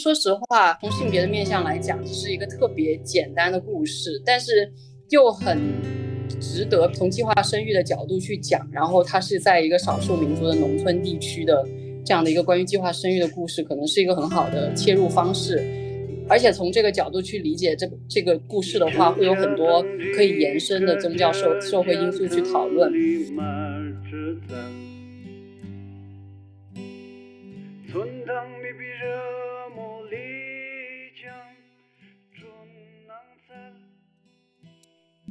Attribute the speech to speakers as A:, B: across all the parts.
A: 说实话，从性别的面向来讲，这是一个特别简单的故事，但是又很值得从计划生育的角度去讲。然后它是在一个少数民族的农村地区的这样的一个关于计划生育的故事，可能是一个很好的切入方式。而且从这个角度去理解这这个故事的话，会有很多可以延伸的宗教社社会因素去讨论。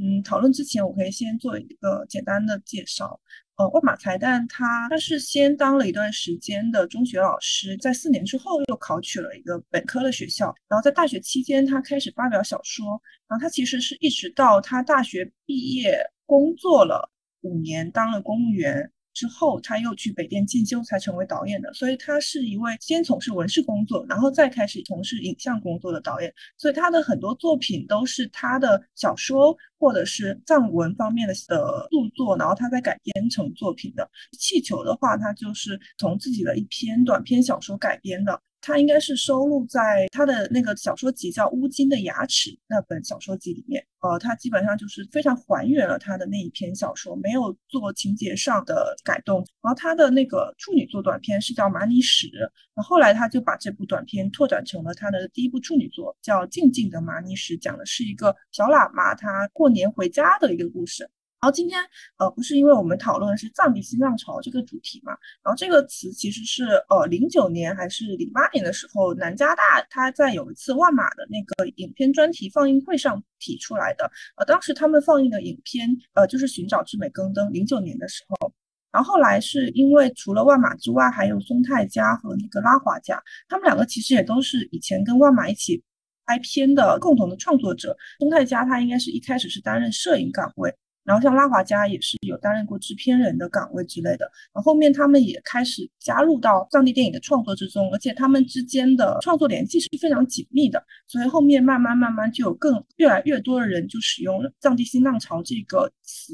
B: 嗯，讨论之前，我可以先做一个简单的介绍。呃，万马才旦他他是先当了一段时间的中学老师，在四年之后又考取了一个本科的学校，然后在大学期间他开始发表小说，然后他其实是一直到他大学毕业工作了五年，当了公务员。之后，他又去北电进修，才成为导演的。所以，他是一位先从事文事工作，然后再开始从事影像工作的导演。所以，他的很多作品都是他的小说或者是藏文方面的的著作，然后他再改编成作品的。气球的话，他就是从自己的一篇短篇小说改编的。他应该是收录在他的那个小说集叫《乌金的牙齿》那本小说集里面。呃，他基本上就是非常还原了他的那一篇小说，没有做情节上的改动。然后他的那个处女作短片是叫《马尼史》，那后来他就把这部短片拓展成了他的第一部处女作，叫《静静的马尼史》，讲的是一个小喇嘛他过年回家的一个故事。然后今天，呃，不是因为我们讨论的是藏地新浪潮这个主题嘛？然后这个词其实是，呃，零九年还是零八年的时候，南加大他在有一次万马的那个影片专题放映会上提出来的。呃，当时他们放映的影片，呃，就是《寻找至美更登》，零九年的时候。然后后来是因为除了万马之外，还有松泰加和那个拉华加，他们两个其实也都是以前跟万马一起拍片的共同的创作者。松泰加他应该是一开始是担任摄影岗位。然后像拉华加也是有担任过制片人的岗位之类的，然后后面他们也开始加入到藏地电影的创作之中，而且他们之间的创作联系是非常紧密的，所以后面慢慢慢慢就有更越来越多的人就使用“藏地新浪潮”这个词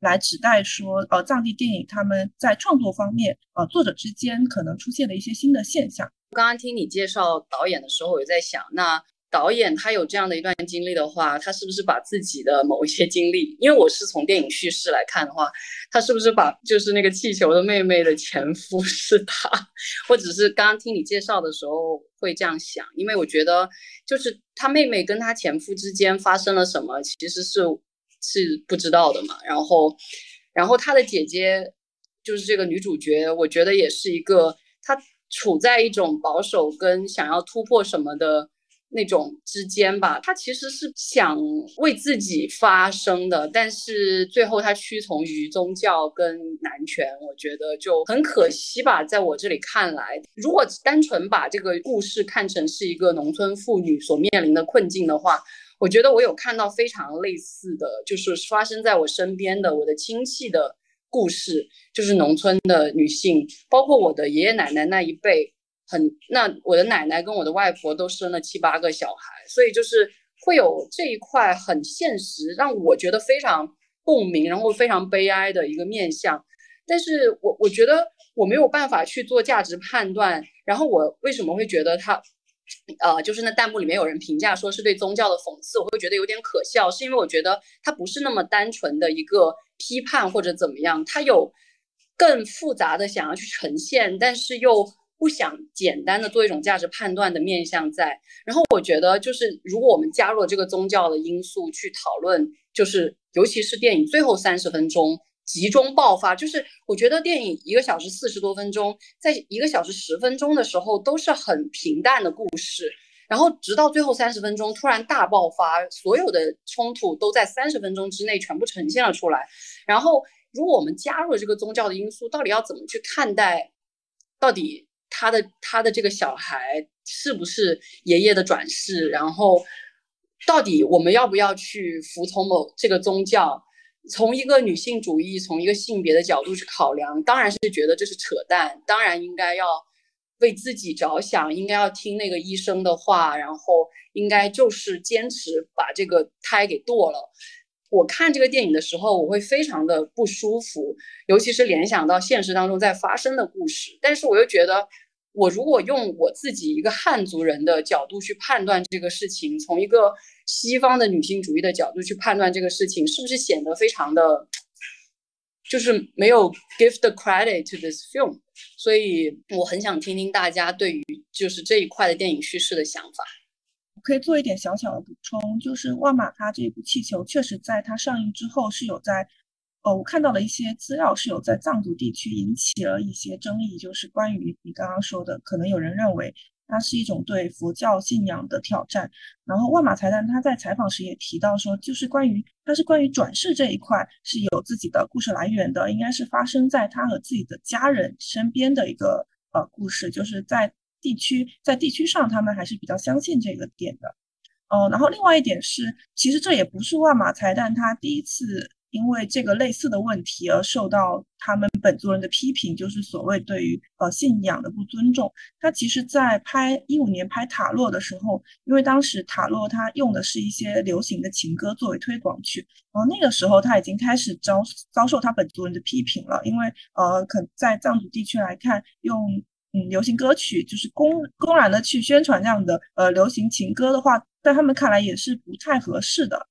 B: 来指代说，呃，藏地电影他们在创作方面，呃，作者之间可能出现了一些新的现象。
A: 刚刚听你介绍导演的时候，我就在想，那。导演他有这样的一段经历的话，他是不是把自己的某一些经历？因为我是从电影叙事来看的话，他是不是把就是那个气球的妹妹的前夫 是他？或者是刚刚听你介绍的时候会这样想？因为我觉得就是他妹妹跟他前夫之间发生了什么，其实是是不知道的嘛。然后，然后他的姐姐就是这个女主角，我觉得也是一个她处在一种保守跟想要突破什么的。那种之间吧，他其实是想为自己发声的，但是最后他屈从于宗教跟男权，我觉得就很可惜吧。在我这里看来，如果单纯把这个故事看成是一个农村妇女所面临的困境的话，我觉得我有看到非常类似的就是发生在我身边的我的亲戚的故事，就是农村的女性，包括我的爷爷奶奶那一辈。很，那我的奶奶跟我的外婆都生了七八个小孩，所以就是会有这一块很现实，让我觉得非常共鸣，然后非常悲哀的一个面相。但是我我觉得我没有办法去做价值判断。然后我为什么会觉得他，呃，就是那弹幕里面有人评价说是对宗教的讽刺，我会觉得有点可笑，是因为我觉得它不是那么单纯的一个批判或者怎么样，它有更复杂的想要去呈现，但是又。不想简单的做一种价值判断的面向在，然后我觉得就是如果我们加入了这个宗教的因素去讨论，就是尤其是电影最后三十分钟集中爆发，就是我觉得电影一个小时四十多分钟，在一个小时十分钟的时候都是很平淡的故事，然后直到最后三十分钟突然大爆发，所有的冲突都在三十分钟之内全部呈现了出来。然后如果我们加入了这个宗教的因素，到底要怎么去看待？到底？他的他的这个小孩是不是爷爷的转世？然后到底我们要不要去服从某这个宗教？从一个女性主义、从一个性别的角度去考量，当然是觉得这是扯淡。当然应该要为自己着想，应该要听那个医生的话，然后应该就是坚持把这个胎给剁了。我看这个电影的时候，我会非常的不舒服，尤其是联想到现实当中在发生的故事。但是我又觉得。我如果用我自己一个汉族人的角度去判断这个事情，从一个西方的女性主义的角度去判断这个事情，是不是显得非常的，就是没有 give the credit to this film？所以我很想听听大家对于就是这一块的电影叙事的想法。
B: 可以做一点小小的补充，就是万马他这部气球确实在它上映之后是有在，呃，我看到了一些资料是有在藏族地区引起了一些争议，就是关于你刚刚说的，可能有人认为它是一种对佛教信仰的挑战。然后万马才旦他在采访时也提到说，就是关于他是关于转世这一块是有自己的故事来源的，应该是发生在他和自己的家人身边的一个呃故事，就是在。地区在地区上，他们还是比较相信这个点的，呃，然后另外一点是，其实这也不是万马才旦他第一次因为这个类似的问题而受到他们本族人的批评，就是所谓对于呃信仰的不尊重。他其实，在拍一五年拍塔洛的时候，因为当时塔洛他用的是一些流行的情歌作为推广曲，然后那个时候他已经开始遭遭受他本族人的批评了，因为呃，可在藏族地区来看用。嗯，流行歌曲就是公公然的去宣传这样的呃流行情歌的话，在他们看来也是不太合适的。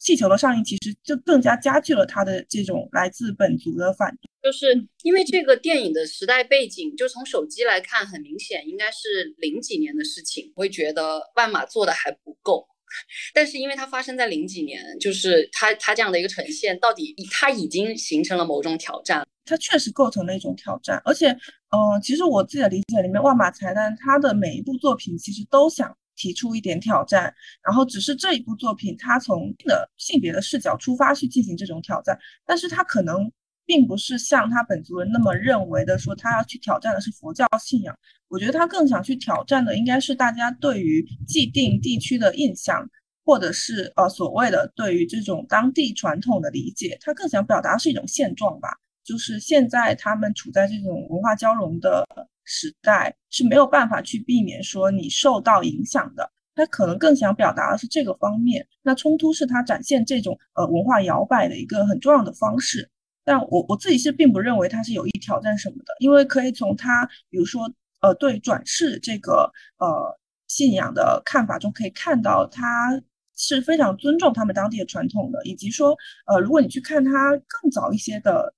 B: 气球的上映其实就更加加剧了他的这种来自本族的反对，
A: 就是因为这个电影的时代背景，就从手机来看，很明显应该是零几年的事情，我会觉得万马做的还不够。但是因为它发生在零几年，就是它它这样的一个呈现，到底它已经形成了某种挑战。
B: 它确实构成了一种挑战，而且，呃，其实我自己的理解里面，万马才旦他的每一部作品其实都想提出一点挑战，然后只是这一部作品他从的性别的视角出发去进行这种挑战，但是他可能并不是像他本族人那么认为的，说他要去挑战的是佛教信仰。我觉得他更想去挑战的应该是大家对于既定地区的印象，或者是呃所谓的对于这种当地传统的理解，他更想表达是一种现状吧。就是现在他们处在这种文化交融的时代，是没有办法去避免说你受到影响的。他可能更想表达的是这个方面。那冲突是他展现这种呃文化摇摆的一个很重要的方式。但我我自己是并不认为他是有意挑战什么的，因为可以从他比如说呃对转世这个呃信仰的看法中可以看到，他是非常尊重他们当地的传统的，以及说呃如果你去看他更早一些的。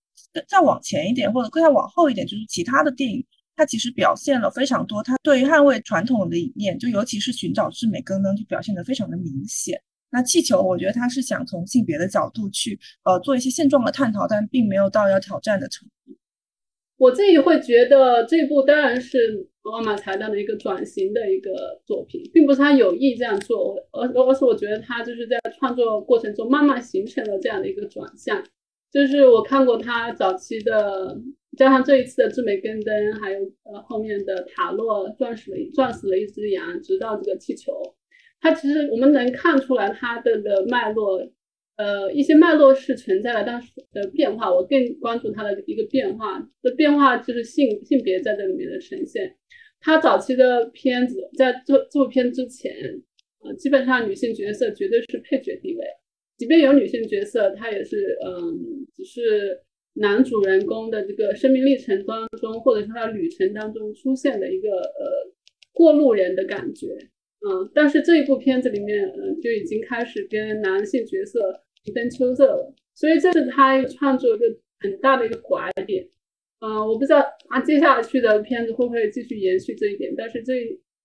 B: 再往前一点，或者更再往后一点，就是其他的电影，它其实表现了非常多。它对于捍卫传统的理念，就尤其是寻找至美更能，就表现得非常的明显。那气球，我觉得他是想从性别的角度去呃做一些现状的探讨，但并没有到要挑战的程度。
C: 我自己会觉得这部当然是奥马才旦的一个转型的一个作品，并不是他有意这样做，而而是我觉得他就是在创作过程中慢慢形成了这样的一个转向。就是我看过他早期的，加上这一次的智美根灯，还有呃后面的塔洛撞死了撞死了一只羊，直到这个气球，它其实我们能看出来它的的脉络，呃一些脉络是存在的，但是的变化，我更关注它的一个变化，这变化就是性性别在这里面的呈现。他早期的片子在做这部片之前，呃基本上女性角色绝对是配角地位。即便有女性角色，她也是，嗯，只是男主人公的这个生命历程当中，或者是他旅程当中出现的一个呃过路人的感觉，嗯，但是这一部片子里面，嗯，就已经开始跟男性角色一分秋色了，所以这是他创作一个很大的一个拐点，嗯，我不知道他接下去的片子会不会继续延续这一点，但是这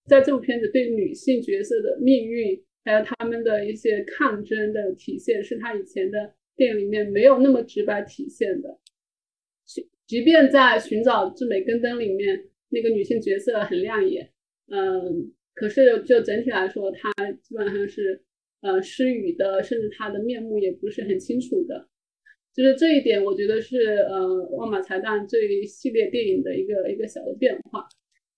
C: 在这部片子对女性角色的命运。还有他们的一些抗争的体现，是他以前的电影里面没有那么直白体现的。即便在《寻找至美根灯》里面，那个女性角色很亮眼，嗯，可是就整体来说，她基本上是呃失语的，甚至她的面目也不是很清楚的。就是这一点，我觉得是呃万马才旦这一系列电影的一个一个小的变化。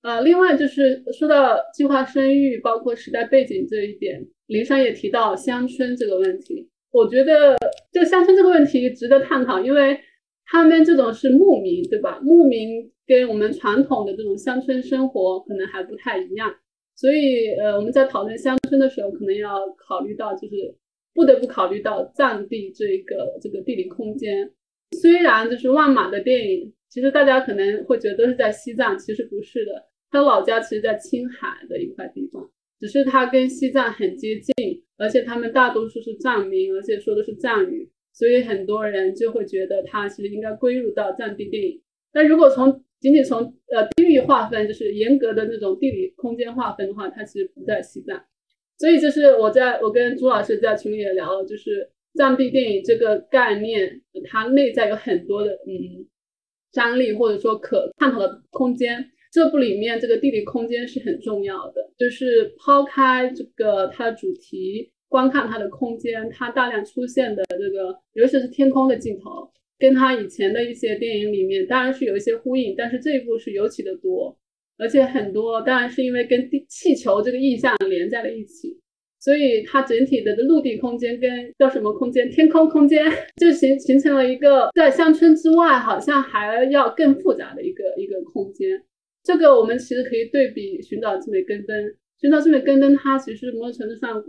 C: 呃，另外就是说到计划生育，包括时代背景这一点。林珊也提到乡村这个问题，我觉得就乡村这个问题值得探讨，因为他们这种是牧民，对吧？牧民跟我们传统的这种乡村生活可能还不太一样，所以呃，我们在讨论乡村的时候，可能要考虑到，就是不得不考虑到藏地这个这个地理空间。虽然就是万马的电影，其实大家可能会觉得都是在西藏，其实不是的。他老家其实在青海的一块地方，只是他跟西藏很接近，而且他们大多数是藏民，而且说的是藏语，所以很多人就会觉得它其实应该归入到藏地电影。但如果从仅仅从呃地域划分，就是严格的那种地理空间划分的话，它其实不在西藏。所以就是我在我跟朱老师在群里也聊了，就是藏地电影这个概念，它内在有很多的嗯张力或者说可探讨的空间。这部里面这个地理空间是很重要的，就是抛开这个它的主题，观看它的空间，它大量出现的这个，尤其是天空的镜头，跟它以前的一些电影里面当然是有一些呼应，但是这一部是尤其的多，而且很多当然是因为跟地气球这个意象连在了一起，所以它整体的陆地空间跟叫什么空间，天空空间 就形形成了一个在乡村之外好像还要更复杂的一个一个空间。这个我们其实可以对比《寻找之美根登》，《寻找之美根登》它其实某种程度上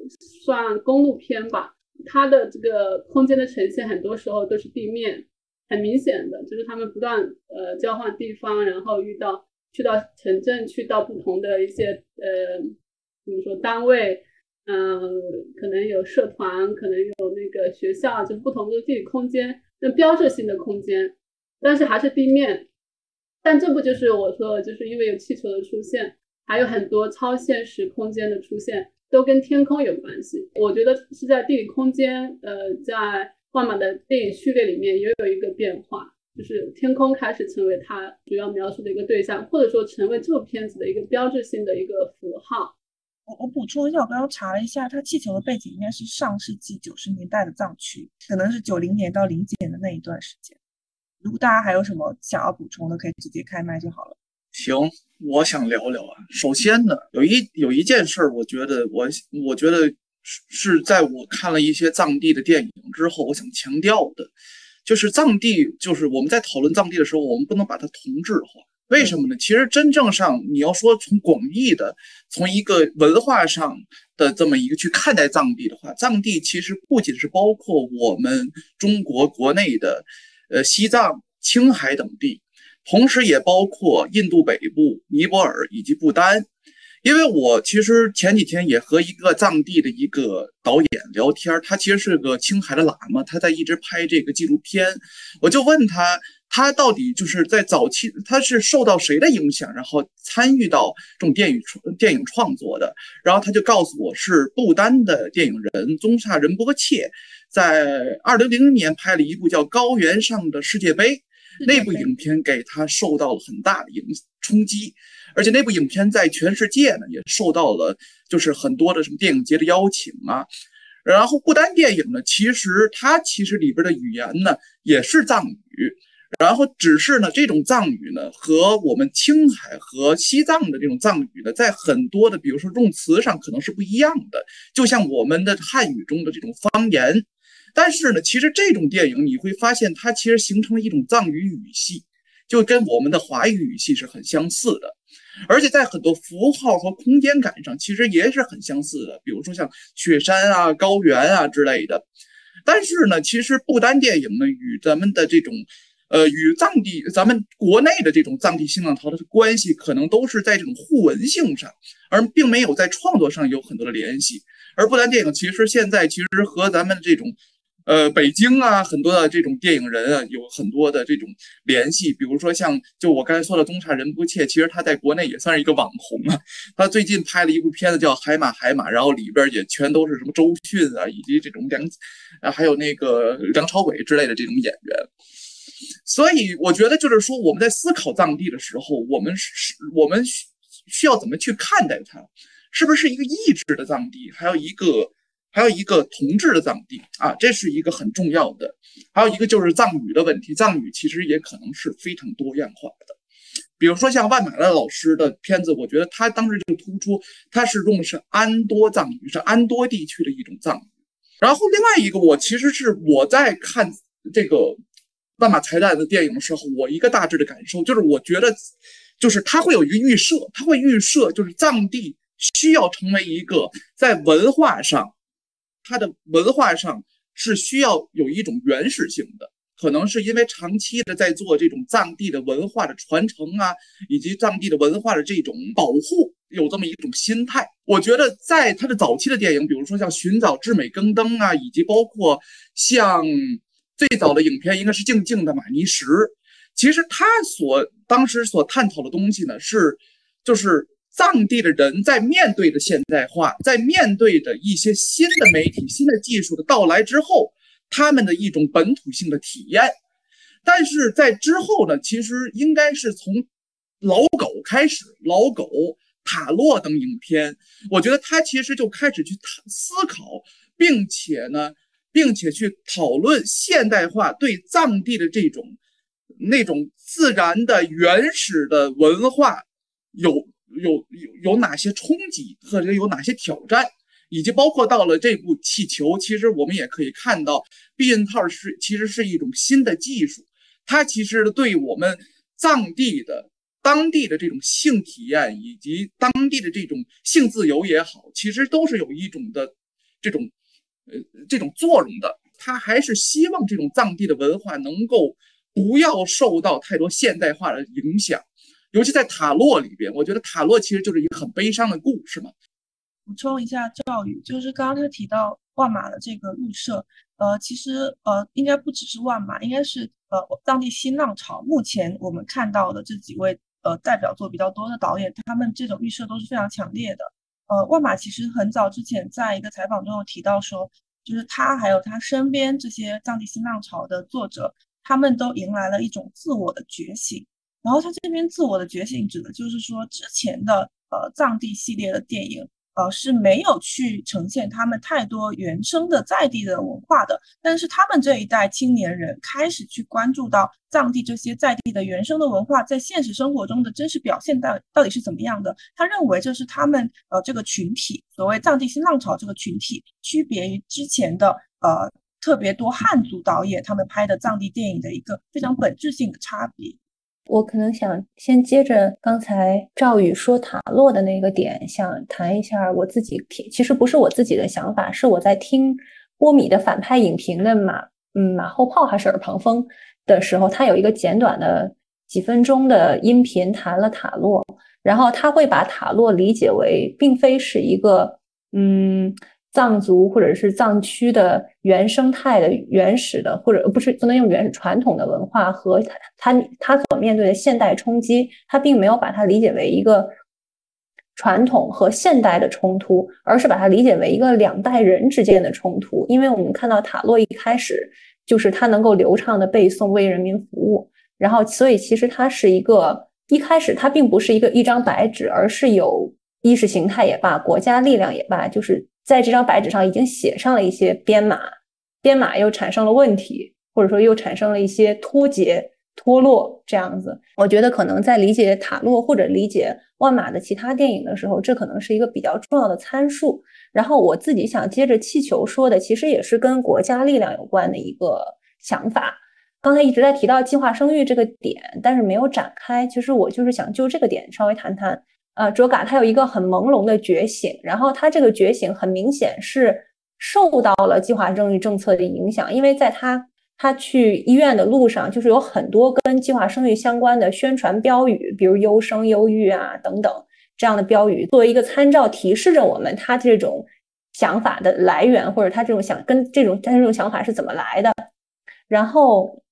C: 算公路片吧，它的这个空间的呈现很多时候都是地面，很明显的就是他们不断呃交换地方，然后遇到去到城镇，去到不同的一些呃怎么说单位，嗯，可能有社团，可能有那个学校，就不同的地理空间，那标志性的空间，但是还是地面。但这不就是我说，就是因为有气球的出现，还有很多超现实空间的出现，都跟天空有关系。我觉得是在地理空间，呃，在万马的电影序列里面也有一个变化，就是天空开始成为它主要描述的一个对象，或者说成为这部片子的一个标志性的一个符号。
B: 我我补充一下，我刚刚查了一下，它气球的背景应该是上世纪九十年代的藏区，可能是九零年到零几年的那一段时间。如果大家还有什么想要补充的，可以直接开麦就好了。
D: 行，我想聊聊啊。首先呢，有一有一件事儿，我觉得我我觉得是是在我看了一些藏地的电影之后，我想强调的，就是藏地，就是我们在讨论藏地的时候，我们不能把它同质化。为什么呢？其实真正上你要说从广义的，从一个文化上的这么一个去看待藏地的话，藏地其实不仅是包括我们中国国内的。呃，西藏、青海等地，同时也包括印度北部、尼泊尔以及不丹。因为我其实前几天也和一个藏地的一个导演聊天，他其实是个青海的喇嘛，他在一直拍这个纪录片。我就问他，他到底就是在早期，他是受到谁的影响，然后参与到这种电影创电影创作的？然后他就告诉我是不丹的电影人宗萨仁波切。在二零零零年拍了一部叫《高原上的世界杯》，那部影片给他受到了很大的影冲击，而且那部影片在全世界呢也受到了就是很多的什么电影节的邀请啊。然后不丹电影呢，其实它其实里边的语言呢也是藏语，然后只是呢这种藏语呢和我们青海和西藏的这种藏语呢，在很多的比如说用词上可能是不一样的，就像我们的汉语中的这种方言。但是呢，其实这种电影你会发现，它其实形成了一种藏语语系，就跟我们的华语语系是很相似的，而且在很多符号和空间感上，其实也是很相似的。比如说像雪山啊、高原啊之类的。但是呢，其实不丹电影呢，与咱们的这种，呃，与藏地咱们国内的这种藏地新浪潮的关系，可能都是在这种互文性上，而并没有在创作上有很多的联系。而不丹电影其实现在其实和咱们这种。呃，北京啊，很多的这种电影人啊，有很多的这种联系。比如说像，就我刚才说的宗萨仁波切，其实他在国内也算是一个网红啊。他最近拍了一部片子叫《海马海马》，然后里边也全都是什么周迅啊，以及这种梁，啊，还有那个梁朝伟之类的这种演员。所以我觉得，就是说我们在思考藏地的时候，我们是我们需需要怎么去看待它？是不是一个意志的藏地？还有一个。还有一个同治的藏地啊，这是一个很重要的。还有一个就是藏语的问题，藏语其实也可能是非常多样化的。比如说像万马的老师的片子，我觉得他当时就突出，他是用的是安多藏语，是安多地区的一种藏语。然后另外一个，我其实是我在看这个万马才旦的电影的时候，我一个大致的感受就是，我觉得就是他会有一个预设，他会预设就是藏地需要成为一个在文化上。它的文化上是需要有一种原始性的，可能是因为长期的在做这种藏地的文化的传承啊，以及藏地的文化的这种保护，有这么一种心态。我觉得在他的早期的电影，比如说像《寻找至美更登》啊，以及包括像最早的影片应该是《静静的玛尼石》，其实他所当时所探讨的东西呢，是就是藏地的人在面对着现代化，在面对着一些新的媒体、新的技术的到来之后。他们的一种本土性的体验，但是在之后呢，其实应该是从老狗开始，老狗、塔洛等影片，我觉得他其实就开始去思考，并且呢，并且去讨论现代化对藏地的这种那种自然的原始的文化有有有有哪些冲击，或者有哪些挑战。以及包括到了这部气球，其实我们也可以看到，避孕套是其实是一种新的技术，它其实对我们藏地的当地的这种性体验以及当地的这种性自由也好，其实都是有一种的这种呃这种作用的。他还是希望这种藏地的文化能够不要受到太多现代化的影响，尤其在塔洛里边，我觉得塔洛其实就是一个很悲伤的故事嘛。
B: 补充一下，赵宇，就是刚刚他提到万马的这个预设，呃，其实呃，应该不只是万马，应该是呃，当地新浪潮。目前我们看到的这几位呃代表作比较多的导演，他们这种预设都是非常强烈的。呃，万马其实很早之前在一个采访中有提到说，就是他还有他身边这些藏地新浪潮的作者，他们都迎来了一种自我的觉醒。然后他这边自我的觉醒指的就是说，之前的呃藏地系列的电影。呃，是没有去呈现他们太多原生的在地的文化的，但是他们这一代青年人开始去关注到藏地这些在地的原生的文化在现实生活中的真实表现到到底是怎么样的。他认为这是他们呃这个群体，所谓藏地新浪潮这个群体，区别于之前的呃特别多汉族导演他们拍的藏地电影的一个非常本质性的差别。
E: 我可能想先接着刚才赵宇说塔洛的那个点，想谈一下我自己听，其实不是我自己的想法，是我在听波米的反派影评的马嗯马后炮还是耳旁风的时候，他有一个简短的几分钟的音频谈了塔洛，然后他会把塔洛理解为并非是一个嗯。藏族或者是藏区的原生态的原始的，或者不是不能用原始传统的文化和他他他所面对的现代冲击，他并没有把它理解为一个传统和现代的冲突，而是把它理解为一个两代人之间的冲突。因为我们看到塔洛一开始就是他能够流畅的背诵为人民服务，然后所以 其实他是一个一开始他并不是一个一张白纸，而是有意识形态也罢，国家力量也罢，就是。在这张白纸上已经写上了一些编码，编码又产生了问题，或者说又产生了一些脱节、脱落这样子。我觉得可能在理解塔洛或者理解万马的其他电影的时候，这可能是一个比较重要的参数。然后我自己想接着气球说的，其实也是跟国家力量有关的一个想法。刚才一直在提到计划生育这个点，但是没有展开。其实我就是想就这个点稍微谈谈。呃，卓嘎他有一个很朦胧的觉醒，然后他这个觉醒很明显是受到了计划生育政策的影响，因为在他他去医院的路上，就是有很多跟计划生育相关的宣传标语，比如优生优育啊等等这样的标语，作为一个参照，提示着我们他这种想法的来源，或者他这种想跟这种他这种想法是怎么来的。然后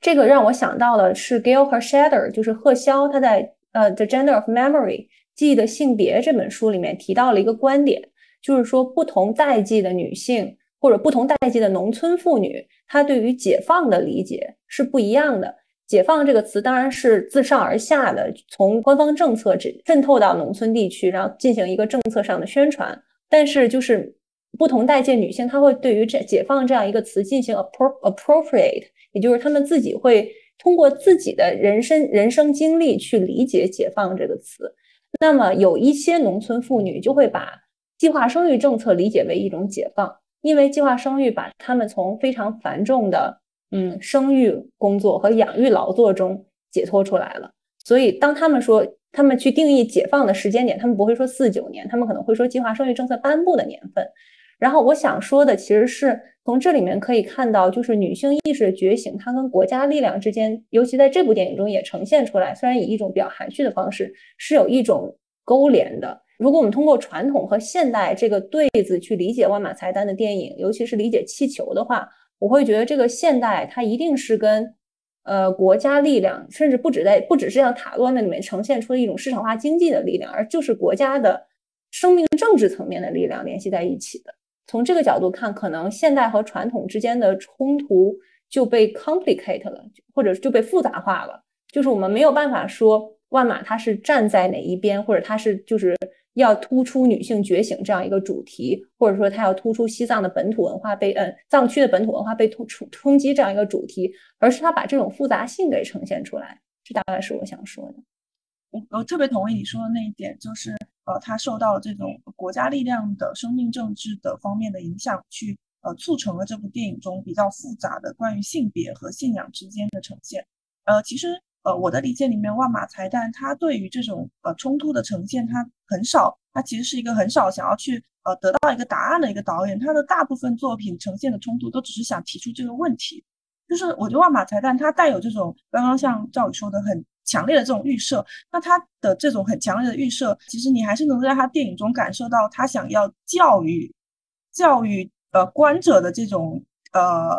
E: 这个让我想到的是 Gail Hershader，就是贺潇，他在呃 The Gender of Memory。记忆的性别这本书里面提到了一个观点，就是说不同代际的女性或者不同代际的农村妇女，她对于解放的理解是不一样的。解放这个词当然是自上而下的，从官方政策渗渗透到农村地区，然后进行一个政策上的宣传。但是就是不同代际女性，她会对于这解放这样一个词进行 appropriate，也就是她们自己会通过自己的人生人生经历去理解解放这个词。那么有一些农村妇女就会把计划生育政策理解为一种解放，因为计划生育把她们从非常繁重的嗯生育工作和养育劳作中解脱出来了。所以当他们说他们去定义解放的时间点，他们不会说四九年，他们可能会说计划生育政策颁布的年份。然后我想说的其实是从这里面可以看到，就是女性意识的觉醒，它跟国家力量之间，尤其在这部电影中也呈现出来。虽然以一种比较含蓄的方式，是有一种勾连的。如果我们通过传统和现代这个对子去理解万马才旦的电影，尤其是理解气球的话，我会觉得这个现代它一定是跟呃国家力量，甚至不止在不只是像塔洛那里面呈现出的一种市场化经济的力量，而就是国家的生命政治层面的力量联系在一起的。从这个角度看，可能现代和传统之间的冲突就被 complicate 了，或者就被复杂化了。就是我们没有办法说万马它是站在哪一边，或者它是就是要突出女性觉醒这样一个主题，或者说它要突出西藏的本土文化被嗯藏区的本土文化被冲冲冲击这样一个主题，而是它把这种复杂性给呈现出来。这大概是我想说的。
B: 我我特别同意你说的那一点，就是呃，它受到这种国家力量的生命政治的方面的影响，去呃促成了这部电影中比较复杂的关于性别和信仰之间的呈现。呃，其实呃我的理解里面，万马才旦他对于这种呃冲突的呈现，他很少，他其实是一个很少想要去呃得到一个答案的一个导演。他的大部分作品呈现的冲突，都只是想提出这个问题。就是我觉得万马才旦他带有这种刚刚像赵宇说的很。强烈的这种预设，那他的这种很强烈的预设，其实你还是能在他电影中感受到他想要教育教育呃观者的这种呃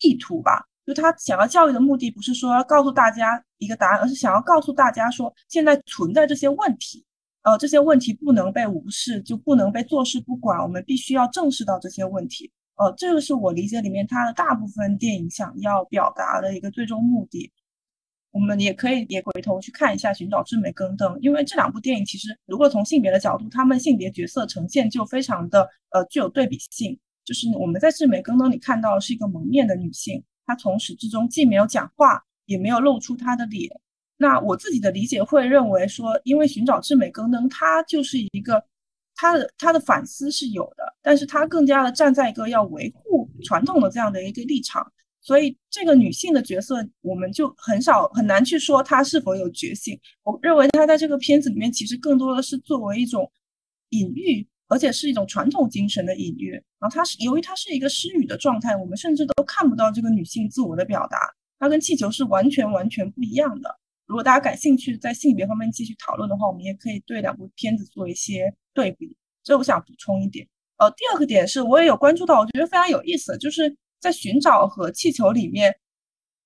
B: 意图吧。就他想要教育的目的，不是说要告诉大家一个答案，而是想要告诉大家说，现在存在这些问题，呃，这些问题不能被无视，就不能被坐视不管，我们必须要正视到这些问题。呃，这个是我理解里面他的大部分电影想要表达的一个最终目的。我们也可以也回头去看一下《寻找智美更登》，因为这两部电影其实如果从性别的角度，他们性别角色呈现就非常的呃具有对比性。就是我们在《智美更登》里看到的是一个蒙面的女性，她从始至终既没有讲话，也没有露出她的脸。那我自己的理解会认为说，因为《寻找智美更登》它就是一个她的她的反思是有的，但是她更加的站在一个要维护传统的这样的一个立场。所以这个女性的角色，我们就很少很难去说她是否有觉醒。我认为她在这个片子里面，其实更多的是作为一种隐喻，而且是一种传统精神的隐喻。然后她是由于她是一个失语的状态，我们甚至都看不到这个女性自我的表达。她跟气球是完全完全不一样的。如果大家感兴趣在性别方面继续讨论的话，我们也可以对两部片子做一些对比。所以我想补充一点，呃，第二个点是我也有关注到，我觉得非常有意思，就是。在寻找和气球里面，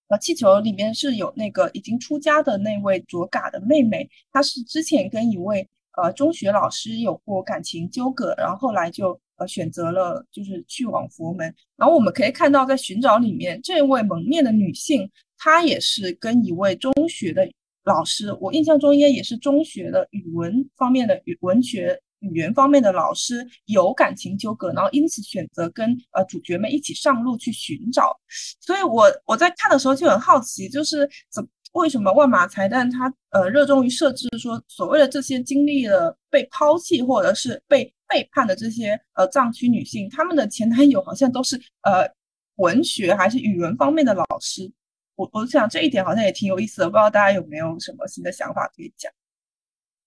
B: 呃，气球里面是有那个已经出家的那位卓嘎的妹妹，她是之前跟一位呃中学老师有过感情纠葛，然后后来就呃选择了就是去往佛门。然后我们可以看到，在寻找里面，这位蒙面的女性，她也是跟一位中学的老师，我印象中应该也是中学的语文方面的语文学。语言方面的老师有感情纠葛，然后因此选择跟呃主角们一起上路去寻找。所以，我我在看的时候就很好奇，就是怎为什么万马才旦他呃热衷于设置说所谓的这些经历了被抛弃或者是被背叛的这些呃藏区女性，她们的前男友好像都是呃文学还是语文方面的老师。我我想这一点好像也挺有意思的，不知道大家有没有什么新的想法可以讲。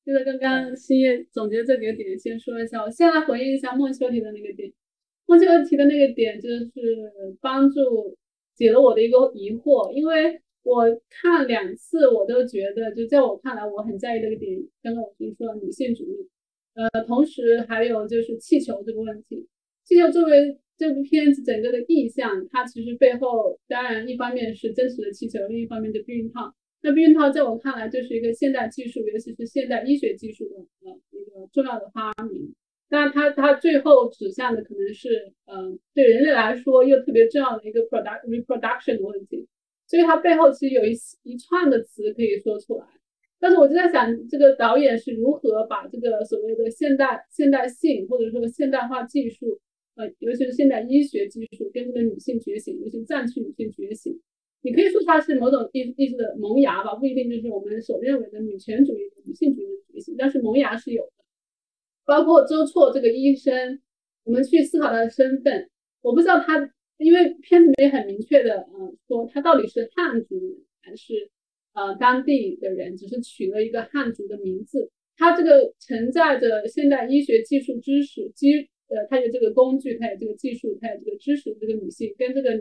C: 就是刚刚新叶总结这几个点，先说一下。我先来回应一下孟秋提的那个点。孟秋提的那个点就是帮助解了我的一个疑惑，因为我看两次，我都觉得，就在我看来，我很在意这个点。刚刚我跟你说女性主义，呃，同时还有就是气球这个问题。气球作为这部片子整个的意象，它其实背后当然一方面是真实的气球，另一方面就避孕套。那避孕套在我看来就是一个现代技术，尤其是现代医学技术的呃一个重要的发明。那它它最后指向的可能是，嗯，对人类来说又特别重要的一个 product reproduction 的问题。所以它背后其实有一一串的词可以说出来。但是我就在想，这个导演是如何把这个所谓的现代现代性或者说现代化技术，呃，尤其是现代医学技术跟这个女性觉醒，尤其是藏区女性觉醒。你可以说它是某种意意识的萌芽吧，不一定就是我们所认为的女权主义、女性主义的觉醒，但是萌芽是有的。包括周错这个医生，我们去思考他的身份，我不知道他，因为片子里面很明确的，嗯，说他到底是汉族还是呃当地的人，只是取了一个汉族的名字。他这个承载着现代医学技术知识基呃，她有这个工具，她有这个技术，她有这个知识，这个女性跟这个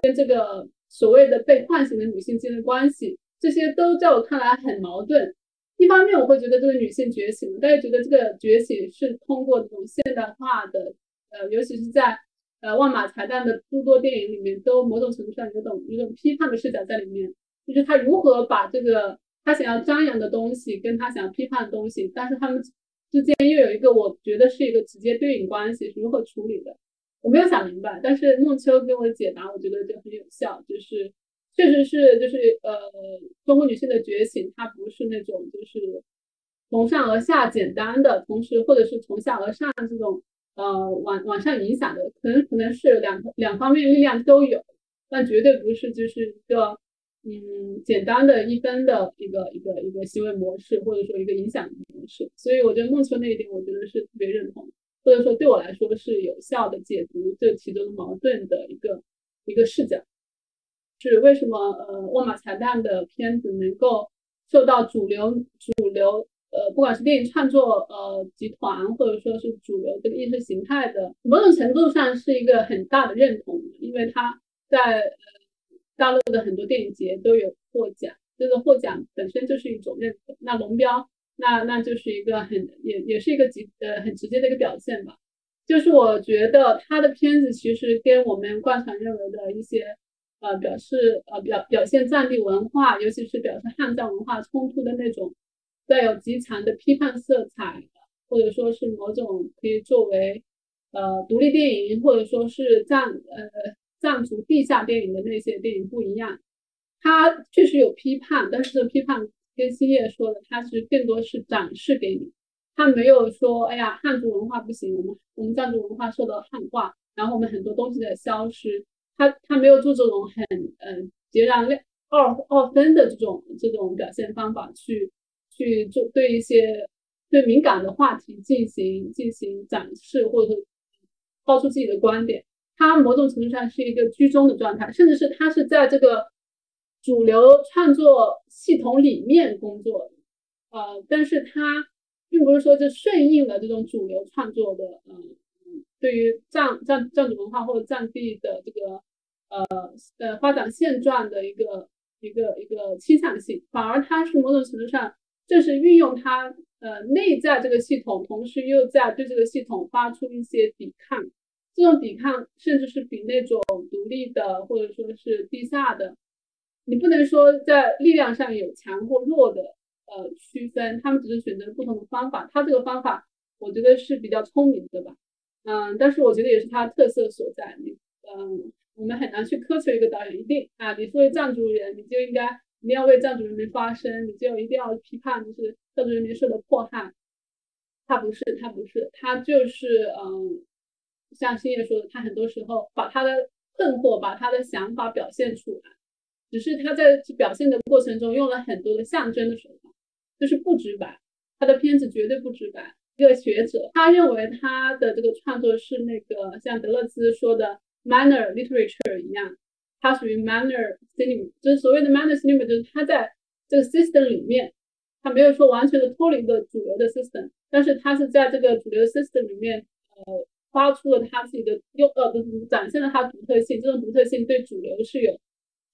C: 跟这个所谓的被唤醒的女性之间的关系，这些都在我看来很矛盾。一方面我会觉得这个女性觉醒了，但是觉得这个觉醒是通过这种现代化的，呃，尤其是在呃万马才旦的诸多电影里面，都某种程度上有种有种批判的视角在里面，就是他如何把这个他想要张扬的东西跟他想要批判的东西，但是他们之间又有一个我觉得是一个直接对应关系，是如何处理的？我没有想明白，但是梦秋给我的解答，我觉得就很有效，就是。确实是，就是呃，中国女性的觉醒，它不是那种就是从上而下简单的，同时或者是从下而上这种呃往往上影响的，可能可能是两两方面力量都有，但绝对不是就是一个嗯简单的一分的一个一个一个行为模式，或者说一个影响模式。所以我觉得梦秋那一点，我觉得是特别认同，或者说对我来说是有效的解读这其中矛盾的一个一个视角。是为什么？呃，沃玛才旦的片子能够受到主流主流呃，不管是电影创作呃集团，或者说是主流这个意识形态的，某种程度上是一个很大的认同，因为它在呃大陆的很多电影节都有获奖，这个获奖本身就是一种认可。那龙标，那那就是一个很也也是一个极呃很直接的一个表现吧。就是我觉得他的片子其实跟我们惯常认为的一些。呃，表示呃表表现藏地文化，尤其是表示汉藏文化冲突的那种带有极强的批判色彩，或者说是某种可以作为呃独立电影，或者说是藏呃藏族地下电影的那些电影不一样。他确实有批判，但是批判跟星夜说的，它是更多是展示给你，它没有说哎呀汉族文化不行，我们我们藏族文化受到汉化，然后我们很多东西在消失。他他没有做这种很嗯截然二二分的这种这种表现方法去去做对一些对敏感的话题进行进行展示或者抛出自己的观点，他某种程度上是一个居中的状态，甚至是他是在这个主流创作系统里面工作的，呃，但是他并不是说就顺应了这种主流创作的嗯。对于藏藏藏族文化或者藏地的这个呃呃发展现状的一个一个一个倾向性，反而它是某种程度上正是运用它呃内在这个系统，同时又在对这个系统发出一些抵抗。这种抵抗甚至是比那种独立的或者说是地下的，你不能说在力量上有强或弱的呃区分，他们只是选择不同的方法。他这个方法我觉得是比较聪明的吧。嗯，但是我觉得也是他特色所在。你，嗯，我们很难去苛求一个导演一定啊，你作为藏族人，你就应该一定要为藏族人民发声，你就一定要批判就是藏族人民受的迫害。他不是，他不是，他就是嗯，像星爷说的，他很多时候把他的困惑、把他的想法表现出来，只是他在表现的过程中用了很多的象征的手法，就是不直白。他的片子绝对不直白。一个学者，他认为他的这个创作是那个像德勒兹说的 manner literature 一样，它属于 manner cinema，就是所谓的 manner cinema，就是他在这个 system 里面，他没有说完全的脱离一个主流的 system，但是他是在这个主流 system 里面，呃，发出了他自己的优呃，展现了他独特性，这种独特性对主流是有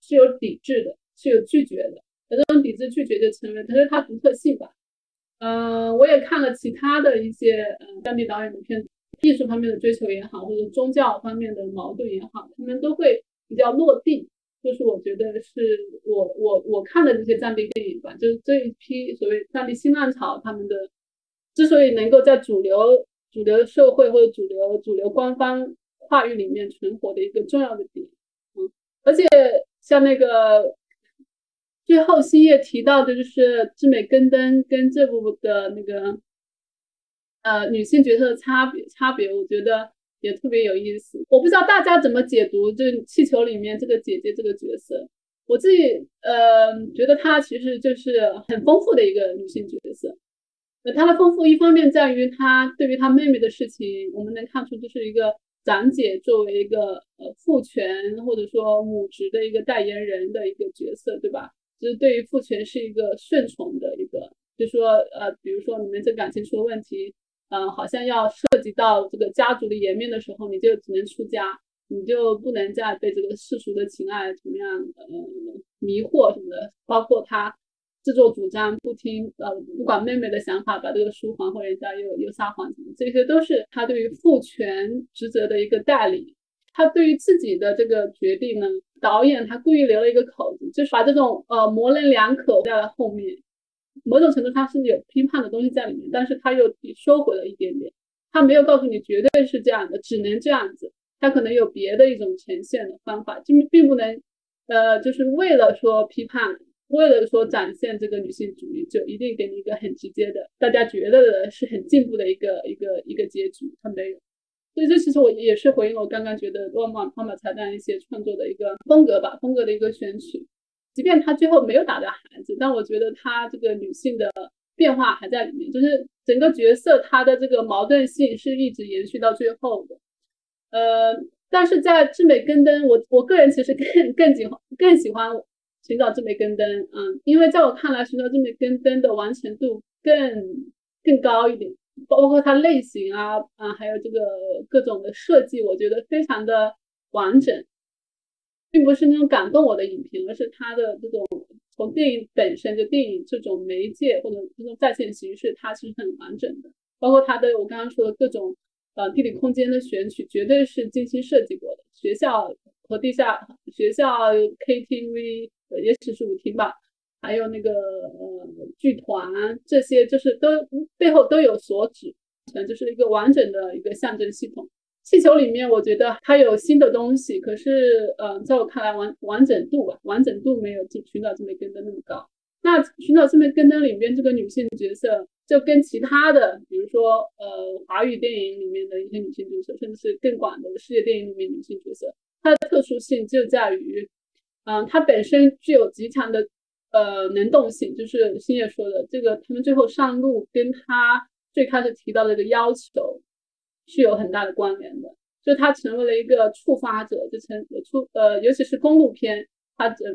C: 是有抵制的，是有拒绝的，有这种抵制拒绝就成为，它是它独特性吧。嗯，我也看了其他的一些嗯当地导演的片子，艺术方面的追求也好，或者宗教方面的矛盾也好，他们都会比较落地。就是我觉得是我我我看的这些藏地电影吧，就是这一批所谓藏地新浪潮，他们的之所以能够在主流主流社会或者主流主流官方话语里面存活的一个重要的点。嗯，而且像那个。最后，星夜提到的就是志美根登跟这部的那个呃女性角色的差别，差别我觉得也特别有意思。我不知道大家怎么解读这气球里面这个姐姐这个角色。我自己呃觉得她其实就是很丰富的一个女性角色。那她的丰富一方面在于她对于她妹妹的事情，我们能看出就是一个长姐作为一个呃父权或者说母职的一个代言人的一个角色，对吧？就是对于父权是一个顺从的一个，就说呃，比如说你们这感情出了问题，嗯，好像要涉及到这个家族的颜面的时候，你就只能出家，你就不能再被这个世俗的情爱怎么样呃迷惑什么的。包括他自作主张不听呃不管妹妹的想法，把这个书还回人家，又又撒谎，这些都是他对于父权职责的一个代理。他对于自己的这个决定呢，导演他故意留了一个口子，就是把这种呃模棱两可在了后面。某种程度他是有批判的东西在里面，但是他又收回了一点点，他没有告诉你绝对是这样的，只能这样子，他可能有别的一种呈现的方法，就并不能，呃，就是为了说批判，为了说展现这个女性主义，就一定给你一个很直接的，大家觉得的是很进步的一个一个一个结局，他没有，所以这其实我也是回应我刚刚觉得《万马万马彩蛋》一些创作的一个风格吧，风格的一个选取。即便他最后没有打掉孩子，但我觉得他这个女性的变化还在里面，就是整个角色她的这个矛盾性是一直延续到最后的。呃，但是在《智美根灯》，我我个人其实更更喜欢更喜欢《寻找智美根灯》，嗯，因为在我看来，《寻找智美根灯》的完成度更更高一点，包括它类型啊啊，还有这个各种的设计，我觉得非常的完整。并不是那种感动我的影评，而是它的这种从电影本身就电影这种媒介或者这种在线形式，它是很完整的。包括它的我刚刚说的各种呃地理空间的选取，绝对是精心设计过的。学校和地下学校 KTV，也许是舞厅吧，还有那个呃剧团这些，就是都背后都有所指，可能就是一个完整的一个象征系统。气球里面，我觉得它有新的东西，可是，嗯，在我看来，完完整度吧，完整度没有《寻找这枚根灯》那么高。那《寻找这枚根灯》里面这个女性角色，就跟其他的，比如说，呃，华语电影里面的一些女性角色，甚至是更广的世界电影里面女性角色，它的特殊性就在于，嗯，它本身具有极强的，呃，能动性，就是星爷说的这个，他们最后上路，跟他最开始提到的这个要求。是有很大的关联的，就他成为了一个触发者，就成触呃，尤其是公路片，它等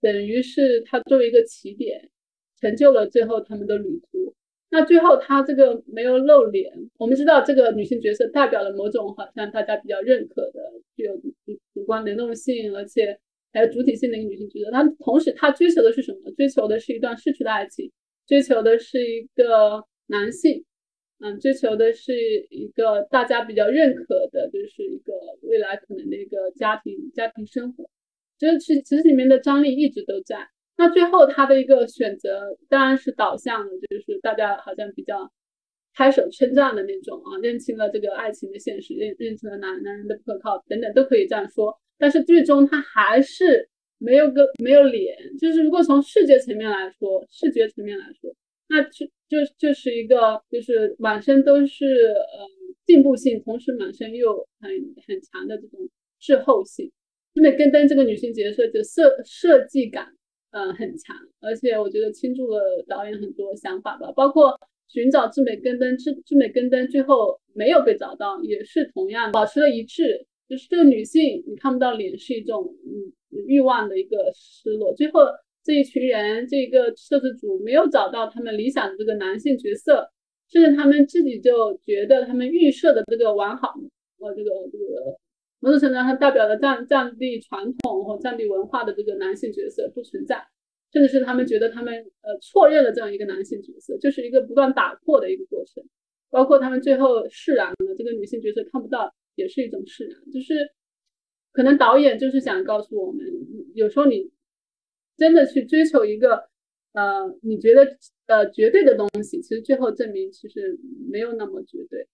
C: 等于是它作为一个起点，成就了最后他们的旅途。那最后他这个没有露脸，我们知道这个女性角色代表了某种好像大家比较认可的具有主主观能动性，而且还有主体性的一个女性角色。她同时她追求的是什么？追求的是一段逝去的爱情，追求的是一个男性。嗯，追求的是一个大家比较认可的，就是一个未来可能的一个家庭家庭生活，就是其实里面的张力一直都在。那最后他的一个选择当然是导向的，就是大家好像比较拍手称赞的那种啊，认清了这个爱情的现实，认认清了男男人的不可靠等等都可以这样说。但是最终他还是没有个没有脸，就是如果从视觉层面来说，视觉层面来说。那就就就是一个，就是满身都是呃进步性，同时满身又很很强的这种滞后性。因为根登这个女性角色的设设计感，嗯很强，而且我觉得倾注了导演很多想法吧。包括寻找智美根登，智智美根登最后没有被找到，也是同样保持了一致。就是这个女性你看不到脸，是一种嗯欲望的一个失落。最后。这一群人，这个摄制组没有找到他们理想的这个男性角色，甚至他们自己就觉得他们预设的这个完好，呃，这个这个某种程度上，它代表了战战地传统和战地文化的这个男性角色不存在，甚至是他们觉得他们呃错认了这样一个男性角色，就是一个不断打破的一个过程。包括他们最后释然了，这个女性角色看不到，也是一种释然，就是可能导演就是想告诉我们，有时候你。真的去追求一个，呃，你觉得呃绝对的东西，其实最后证明其实没有那么绝对。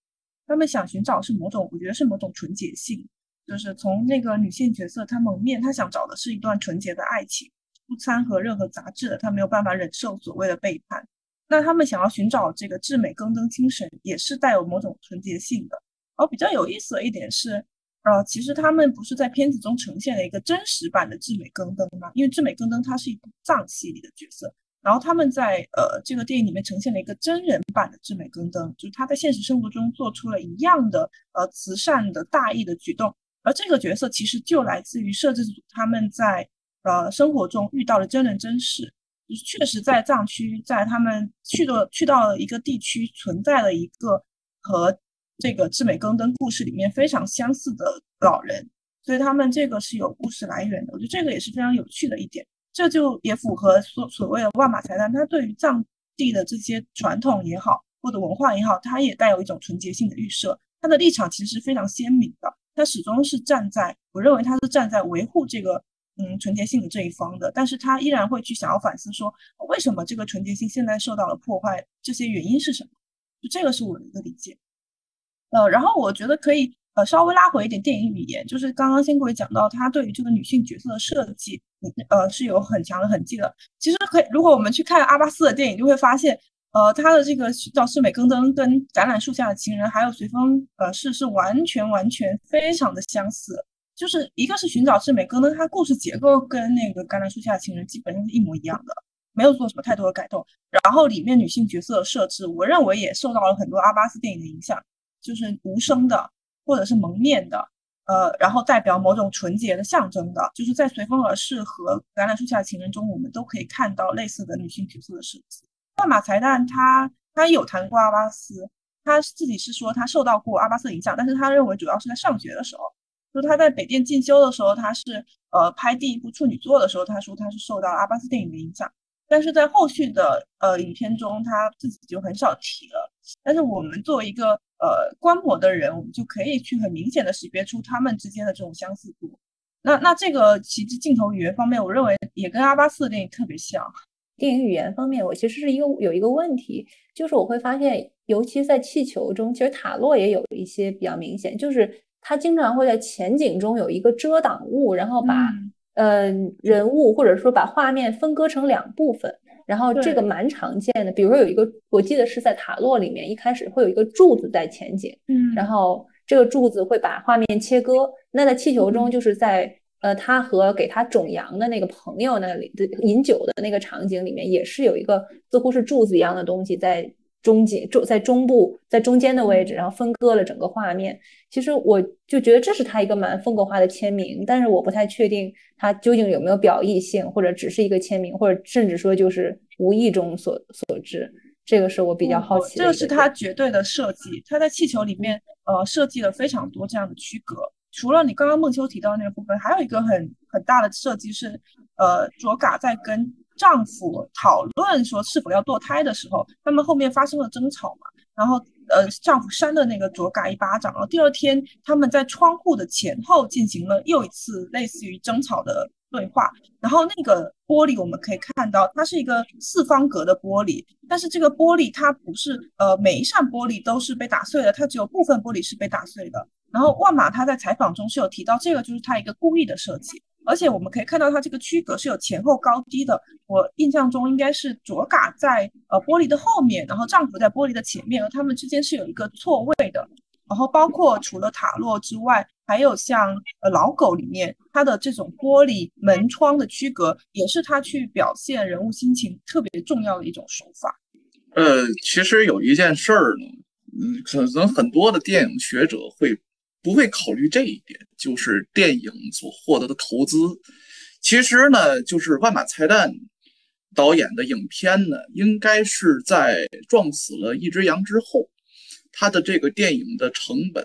B: 他们想寻找是某种，我觉得是某种纯洁性，就是从那个女性角色她蒙面，她想找的是一段纯洁的爱情，不掺和任何杂质的，她没有办法忍受所谓的背叛。那他们想要寻找这个至美更登精神，也是带有某种纯洁性的。而比较有意思的一点是。呃，其实他们不是在片子中呈现了一个真实版的智美更登吗？因为智美更登它是一部藏戏里的角色，然后他们在呃这个电影里面呈现了一个真人版的智美更登，就是他在现实生活中做出了一样的呃慈善的大义的举动，而这个角色其实就来自于摄制组他们在呃生活中遇到了真人真事，就是确实在藏区，在他们去的去到了一个地区，存在了一个和这个智美更登故事里面非常相似的老人，所以他们这个是有故事来源的。我觉得这个也是非常有趣的一点，这就也符合所所谓的万马才旦，他对于藏地的这些传统也好，或者文化也好，他也带有一种纯洁性的预设，他的立场其实是非常鲜明的，他始终是站在，我认为他是站在维护这个。嗯，纯洁性的这一方的，但是他依然会去想要反思，说为什么这个纯洁性现在受到了破坏，这些原因是什么？就这个是我的一个理解。呃，然后我觉得可以呃稍微拉回一点电影语言，就是刚刚先各位讲到，他对于这个女性角色的设计，呃是有很强的痕迹的。其实可以，如果我们去看阿巴斯的电影，就会发现，呃，他的这个《叫世美更登》跟《橄榄树下的情人》还有《随风呃是》是完全完全非常的相似。就是一个是寻找智美更登，它故事结构跟那个橄榄树下的情人基本上是一模一样的，没有做什么太多的改动。然后里面女性角色的设置，我认为也受到了很多阿巴斯电影的影响，就是无声的或者是蒙面的，呃，然后代表某种纯洁的象征的，就是在随风而逝和橄榄树下的情人中，我们都可以看到类似的女性角色的设计。万马才旦他他有谈过阿巴斯，他自己是说他受到过阿巴斯影响，但是他认为主要是在上学的时候。就他在北电进修的时候，他是呃拍第一部处女作的时候，他说他是受到阿巴斯电影的影响，但是在后续的呃影片中，他自己就很少提了。但是我们作为一个呃观摩的人，我们就可以去很明显的识别出他们之间的这种相似度。那那这个其实镜头语言方面，我认为也跟阿巴斯的电影特别像。
E: 电影语言方面，我其实是一个有一个问题，就是我会发现，尤其在气球中，其实塔洛也有一些比较明显，就是。他经常会在前景中有一个遮挡物，然后把呃人物或者说把画面分割成两部分，然后这个蛮常见的。比如说有一个，我记得是在塔洛里面，一开始会有一个柱子在前景，
B: 嗯，
E: 然后这个柱子会把画面切割。那在气球中，就是在呃他和给他种羊的那个朋友那里的饮酒的那个场景里面，也是有一个似乎是柱子一样的东西在。中间中在中部，在中间的位置，然后分割了整个画面。其实我就觉得这是他一个蛮风格化的签名，但是我不太确定他究竟有没有表意性，或者只是一个签名，或者甚至说就是无意中所所致。这个是我比较好奇
B: 的。这个是他绝对的设计，他在气球里面呃设计了非常多这样的区隔。除了你刚刚孟秋提到那个部分，还有一个很很大的设计是呃卓嘎在跟。丈夫讨论说是否要堕胎的时候，他们后面发生了争吵嘛，然后呃，丈夫扇了那个卓嘎一巴掌，然后第二天他们在窗户的前后进行了又一次类似于争吵的对话，然后那个玻璃我们可以看到它是一个四方格的玻璃，但是这个玻璃它不是呃每一扇玻璃都是被打碎的，它只有部分玻璃是被打碎的。然后万马他在采访中是有提到这个就是他一个故意的设计。而且我们可以看到，它这个区隔是有前后高低的。我印象中应该是卓嘎在呃玻璃的后面，然后丈夫在玻璃的前面，而他们之间是有一个错位的。然后包括除了塔洛之外，还有像呃老狗里面，它的这种玻璃门窗的区隔，也是他去表现人物心情特别重要的一种手法。
D: 呃，其实有一件事儿呢，嗯，可能很多的电影学者会。不会考虑这一点，就是电影所获得的投资。其实呢，就是万马才旦导演的影片呢，应该是在撞死了一只羊之后，他的这个电影的成本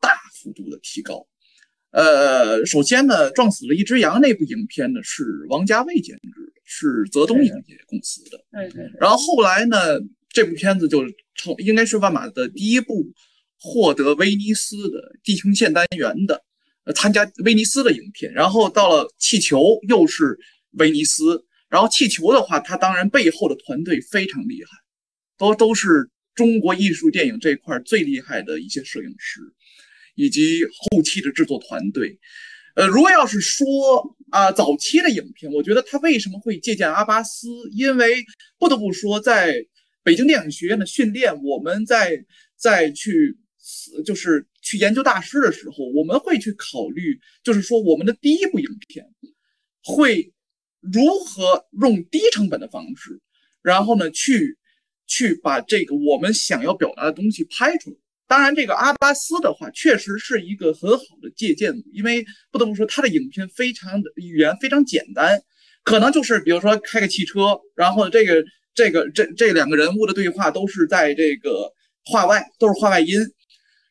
D: 大幅度的提高。呃，首先呢，撞死了一只羊那部影片呢是王家卫监制的，是泽东影业公司的。
B: 对对。
D: 然后后来呢，这部片子就成，应该是万马的第一部。获得威尼斯的地平线单元的，呃，参加威尼斯的影片，然后到了气球又是威尼斯，然后气球的话，它当然背后的团队非常厉害，都都是中国艺术电影这块最厉害的一些摄影师，以及后期的制作团队。呃，如果要是说啊，早期的影片，我觉得他为什么会借鉴阿巴斯？因为不得不说，在北京电影学院的训练，我们在在去。就是去研究大师的时候，我们会去考虑，就是说我们的第一部影片会如何用低成本的方式，然后呢去去把这个我们想要表达的东西拍出来。当然，这个阿巴斯的话确实是一个很好的借鉴，因为不得不说他的影片非常的语言非常简单，可能就是比如说开个汽车，然后这个这个这这两个人物的对话都是在这个话外，都是话外音。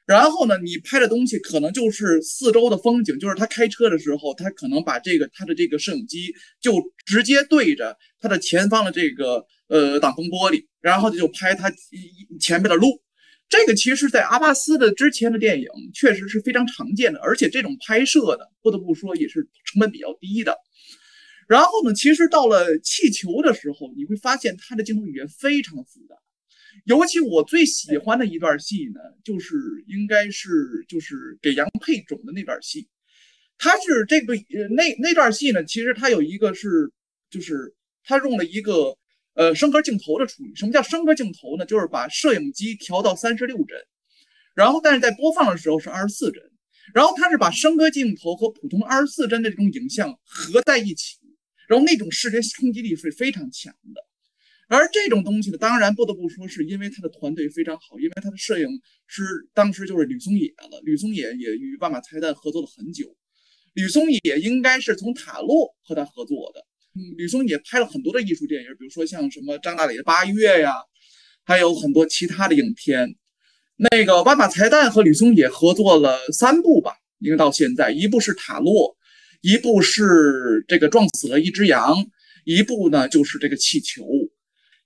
D: 然后呢，你拍的东西可能就是四周的风景，就是他开车的时候，他可能把这个他的这个摄影机就直接对着他的前方的这个呃挡风玻璃，然后就拍他前面的路。这个其实，在阿巴斯的之前的电影确实是非常常见的，而且这种拍摄的不得不说也是成本比较低的。然后呢，其实到了气球的时候，你会发现他的镜头语言非常复杂。尤其我最喜欢的一段戏呢，就是应该是就是给杨佩种的那段戏。他是这个呃那那段戏呢，其实他有一个是就是他用了一个呃升格镜头的处理。什么叫升格镜头呢？就是把摄影机调到三十六帧，然后但是在播放的时候是二十四帧，然后他是把升格镜头和普通二十四帧的这种影像合在一起，然后那种视觉冲击力是非常强的。而这种东西呢，当然不得不说，是因为他的团队非常好，因为他的摄影师当时就是吕松野了。吕松野也与万马财旦合作了很久。吕松野应该是从塔洛和他合作的。嗯，吕松野拍了很多的艺术电影，比如说像什么张大磊的《八月》呀，还有很多其他的影片。那个万马财旦和吕松野合作了三部吧，应该到现在，一部是塔洛，一部是这个撞死了一只羊，一部呢就是这个气球。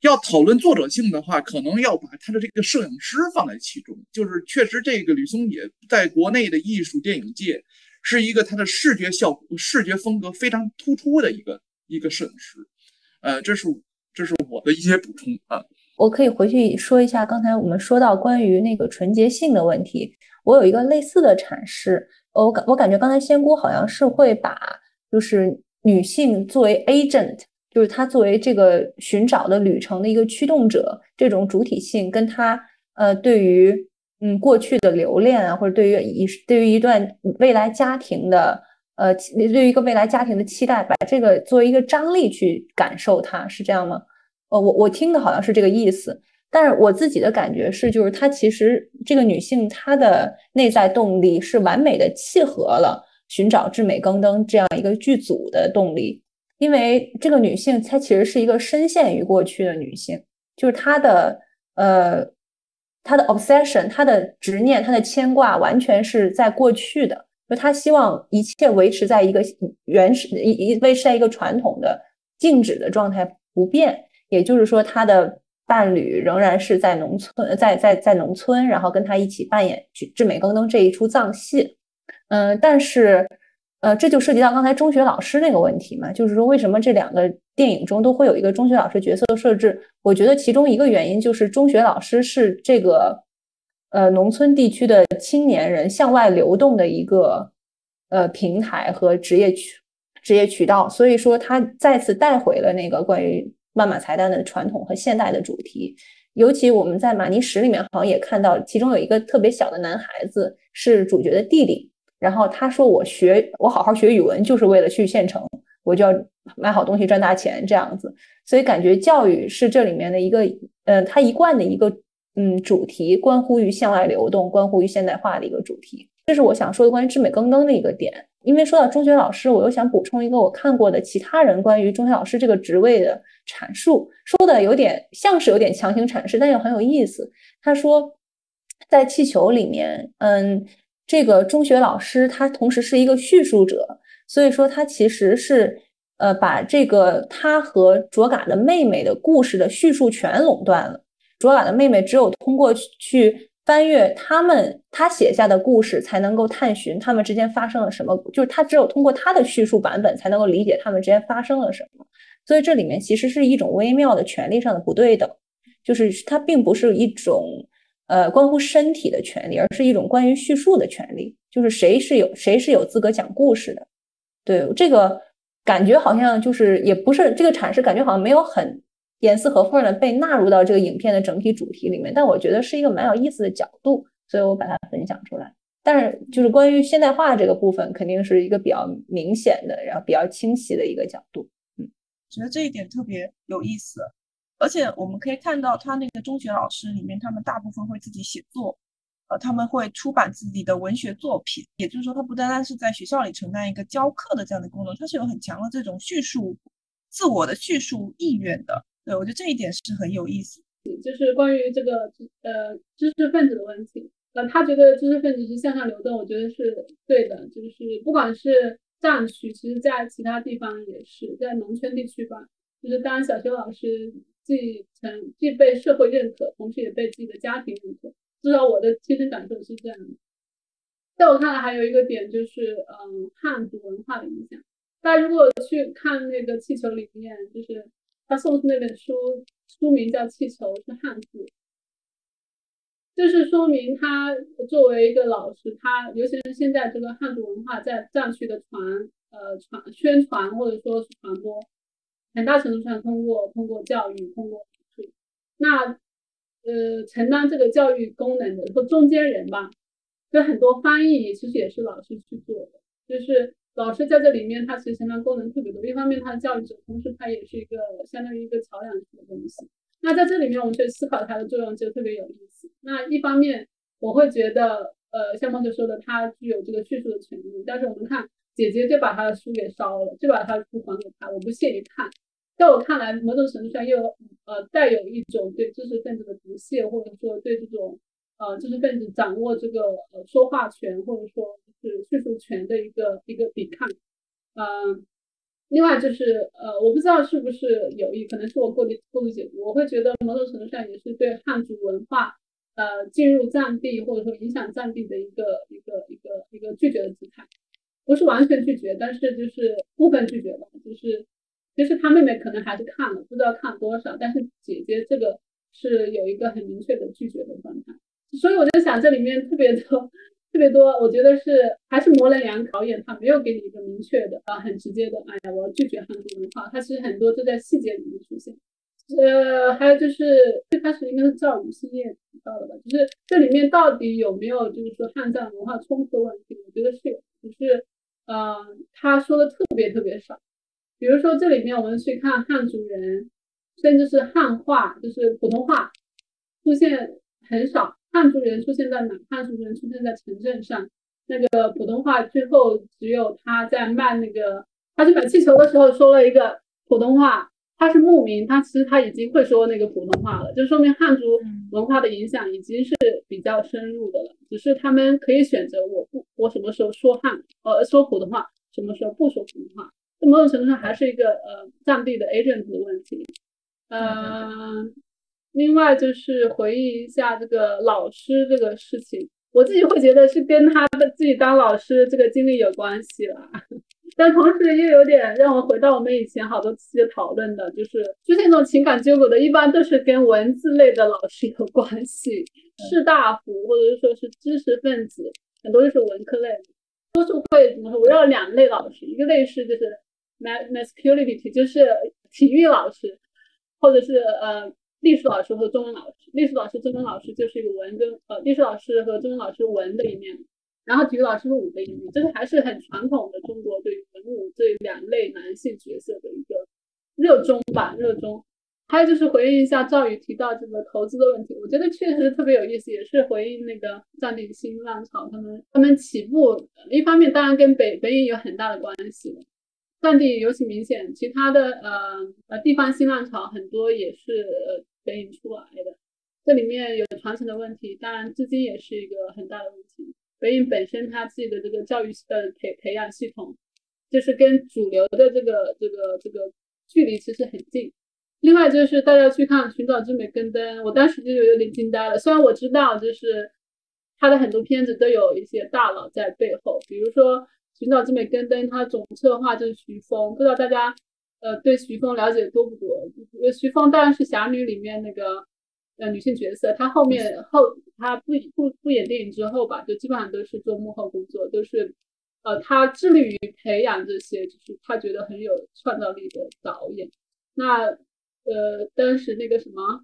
D: 要讨论作者性的话，可能要把他的这个摄影师放在其中。就是确实，这个吕松野在国内的艺术电影界是一个他的视觉效果、视觉风格非常突出的一个一个摄影师。呃，这是这是我的一些补充啊。
E: 我可以回去说一下刚才我们说到关于那个纯洁性的问题。我有一个类似的阐释。我感我感觉刚才仙姑好像是会把就是女性作为 agent。就是他作为这个寻找的旅程的一个驱动者，这种主体性跟他呃对于嗯过去的留恋啊，或者对于一对于一段未来家庭的呃对于一个未来家庭的期待，把这个作为一个张力去感受它，是这样吗？呃，我我听的好像是这个意思，但是我自己的感觉是，就是她其实这个女性她的内在动力是完美的契合了寻找至美更登这样一个剧组的动力。因为这个女性，她其实是一个深陷于过去的女性，就是她的呃，她的 obsession，她的执念，她的牵挂，完全是在过去的。就她希望一切维持在一个原始、一一维持在一个传统的静止的状态不变。也就是说，她的伴侣仍然是在农村，在在在农村，然后跟她一起扮演《至美更登》这一出藏戏。嗯，但是。呃，这就涉及到刚才中学老师那个问题嘛，就是说为什么这两个电影中都会有一个中学老师角色的设置？我觉得其中一个原因就是中学老师是这个呃农村地区的青年人向外流动的一个呃平台和职业渠职业渠道，所以说他再次带回了那个关于万马才旦的传统和现代的主题。尤其我们在马尼石里面好像也看到，其中有一个特别小的男孩子是主角的弟弟。然后他说：“我学，我好好学语文，就是为了去县城，我就要买好东西赚大钱这样子。所以感觉教育是这里面的一个，呃，他一贯的一个，嗯，主题，关乎于向外流动，关乎于现代化的一个主题。这是我想说的关于至美更登的一个点。因为说到中学老师，我又想补充一个我看过的其他人关于中学老师这个职位的阐述，说的有点像是有点强行阐释，但又很有意思。他说，在气球里面，嗯。”这个中学老师他同时是一个叙述者，所以说他其实是呃把这个他和卓嘎的妹妹的故事的叙述权垄断了。卓嘎的妹妹只有通过去翻阅他们他写下的故事，才能够探寻他们之间发生了什么。就是他只有通过他的叙述版本，才能够理解他们之间发生了什么。所以这里面其实是一种微妙的权利上的不对等，就是它并不是一种。呃，关乎身体的权利，而是一种关于叙述的权利，就是谁是有谁是有资格讲故事的。对这个感觉，好像就是也不是这个阐释，感觉好像没有很严丝合缝的被纳入到这个影片的整体主题里面。但我觉得是一个蛮有意思的角度，所以我把它分享出来。但是就是关于现代化这个部分，肯定是一个比较明显的，然后比较清晰的一个角度。
B: 嗯，觉得这一点特别有意思。而且我们可以看到，他那个中学老师里面，他们大部分会自己写作，呃，他们会出版自己的文学作品。也就是说，他不单单是在学校里承担一个教课的这样的功能，他是有很强的这种叙述自我的叙述意愿的。对我觉得这一点是很有意思。
C: 就是关于这个呃知识分子的问题，呃，他觉得知识分子是向上流动，我觉得是对的。就是不管是藏区，其实在其他地方也是，在农村地区吧，就是当小学老师既成既被社会认可，同时也被自己的家庭认可。至少我的亲身感受是这样的。在我看来，还有一个点就是，嗯，汉族文化的影响。大家如果去看那个气球里面，就是他送的那本书，书名叫《气球》，是汉字，就是说明他作为一个老师，他尤其是现在这个汉族文化在藏区的传，呃，传宣传或者说是传播，很大程度上通过通过教育，通过那。呃，承担这个教育功能的说中间人吧，就很多翻译其实也是老师去做的，就是老师在这里面，他其实承担功能特别多。一方面他是教育者，同时他也是一个相当于一个桥梁式的东西。那在这里面，我们去思考它的作用就特别有意思。那一方面，我会觉得，呃，像孟姐说的，他具有这个叙述的权利。但是我们看姐姐就把他的书给烧了，就把他的书还给他，我不屑于看。在我看来，某种程度上又呃带有一种对知识分子的不屑，或者说对这种呃知识分子掌握这个呃说话权或者说是叙述权的一个一个抵抗。嗯，另外就是呃我不知道是不是有意，可能是我过度过度解读。我会觉得某种程度上也是对汉族文化呃进入藏地或者说影响藏地的一个一个一个一个拒绝的姿态，不是完全拒绝，但是就是部分拒绝吧，就是。其实他妹妹可能还是看了，不知道看多少，但是姐姐这个是有一个很明确的拒绝的状态，所以我就想这里面特别多特别多，我觉得是还是模棱两可导演，他没有给你一个明确的啊很直接的，哎呀我要拒绝汉族文化，他其实很多都在细节里面出现。呃，还有就是最开始应该是赵雨欣也提到了吧，就是这里面到底有没有就是说汉藏文化冲突的问题，我觉得是有，只是呃他说的特别特别少。比如说，这里面我们去看汉族人，甚至是汉话，就是普通话出现很少。汉族人出现在哪？汉族人出现在城镇上，那个普通话最后只有他在卖那个，他去买气球的时候说了一个普通话。他是牧民，他其实他已经会说那个普通话了，就说明汉族文化的影响已经是比较深入的了。只是他们可以选择，我不，我什么时候说汉，呃，说普通话，什么时候不说普通话。某种程度上还是一个呃藏地的 agent 的问题，嗯，另外就是回忆一下这个老师这个事情，我自己会觉得是跟他的自己当老师这个经历有关系了，但同时又有点让我回到我们以前好多期的讨论的，就是出现这种情感纠葛的，一般都是跟文字类的老师有关系，士大夫或者是说是知识分子，很多就是文科类，多数会怎么说围绕两类老师，一个类是就是。masculinity 就是体育老师，或者是呃历史老师和中文老师。历史老师、中文老师就是一个文跟呃历史老师和中文老师文的一面，然后体育老师是武的一面。这个还是很传统的中国对文武这两类男性角色的一个热衷吧，热衷。还有就是回应一下赵宇提到这个投资的问题，我觉得确实特别有意思，也是回应那个战地新浪潮他们他们起步，一方面当然跟北北影有很大的关系。战地尤其明显，其他的呃呃地方新浪潮很多也是呃北影出来的，这里面有传承的问题，当然资金也是一个很大的问题。北影本身它自己的这个教育呃培培养系统，就是跟主流的这个这个这个距离其实很近。另外就是大家去看《寻找之美跟灯》，我当时就有点惊呆了。虽然我知道就是他的很多片子都有一些大佬在背后，比如说。寻找之美跟灯，它总策划就是徐峰，不知道大家呃对徐峰了解多不多？徐峰当然是侠女里面那个呃女性角色，她后面后她不不不演电影之后吧，就基本上都是做幕后工作，都是呃她致力于培养这些，就是她觉得很有创造力的导演。那呃当时那个什么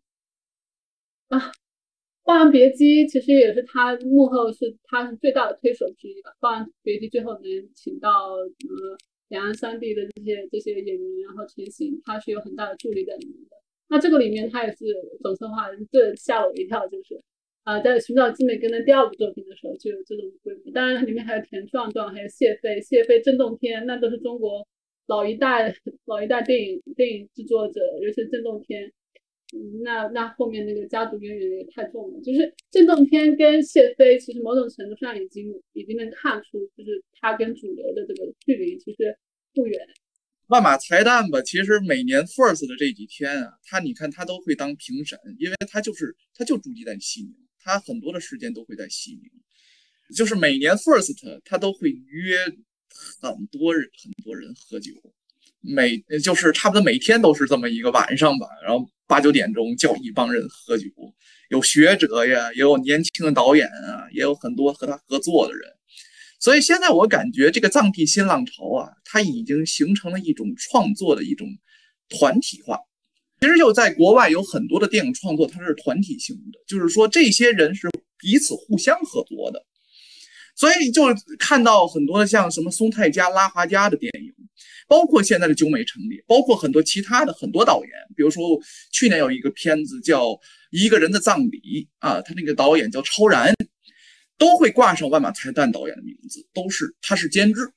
C: 啊？《霸王别姬》其实也是他幕后是他最大的推手之一吧，《霸王别姬》最后能请到呃两岸三地的这些这些演员，然后成型，他是有很大的助力在里面的。那这个里面他也是总策划，这吓我一跳，就是啊，在寻找金美根的第二部作品的时候就有这种规模。当然里面还有田壮壮，还有谢飞，谢飞、震动天，那都是中国老一代老一代电影电影制作者，尤其是震动天，嗯，那那后面那个家族渊源也太重了。就是震动片跟谢飞，其实某种程度上已经已经能看出，就是他跟主流的这个距离其实不远。
D: 万马才旦吧，其实每年 First 的这几天啊，他你看他都会当评审，因为他就是他就住在西宁，他很多的时间都会在西宁，就是每年 First 他都会约很多人很多人喝酒，每就是差不多每天都是这么一个晚上吧，然后八九点钟叫一帮人喝酒，有学者呀，也有年轻的导演啊，也有很多和他合作的人。所以现在我感觉这个藏地新浪潮啊，它已经形成了一种创作的一种团体化。其实就在国外有很多的电影创作，它是团体性的，就是说这些人是彼此互相合作的。所以就看到很多像什么松泰加、拉华加的电影，包括现在的九美成立，包括很多其他的很多导演，比如说去年有一个片子叫《一个人的葬礼》啊，他那个导演叫超然。都会挂上万马才旦导演的名字，都是他是监制，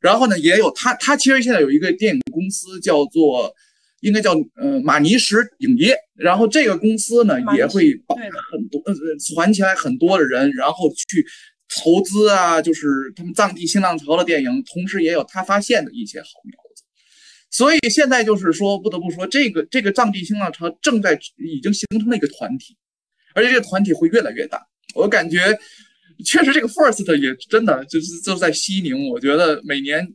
D: 然后呢，也有他他其实现在有一个电影公司叫做应该叫呃马尼什影业，然后这个公司呢也会把很多呃攒起来很多的人，然后去投资啊，就是他们藏地新浪潮的电影，同时也有他发现的一些好苗子，所以现在就是说不得不说，这个这个藏地新浪潮正在已经形成了一个团体，而且这个团体会越来越大。我感觉确实这个 first 也真的就是就在西宁，我觉得每年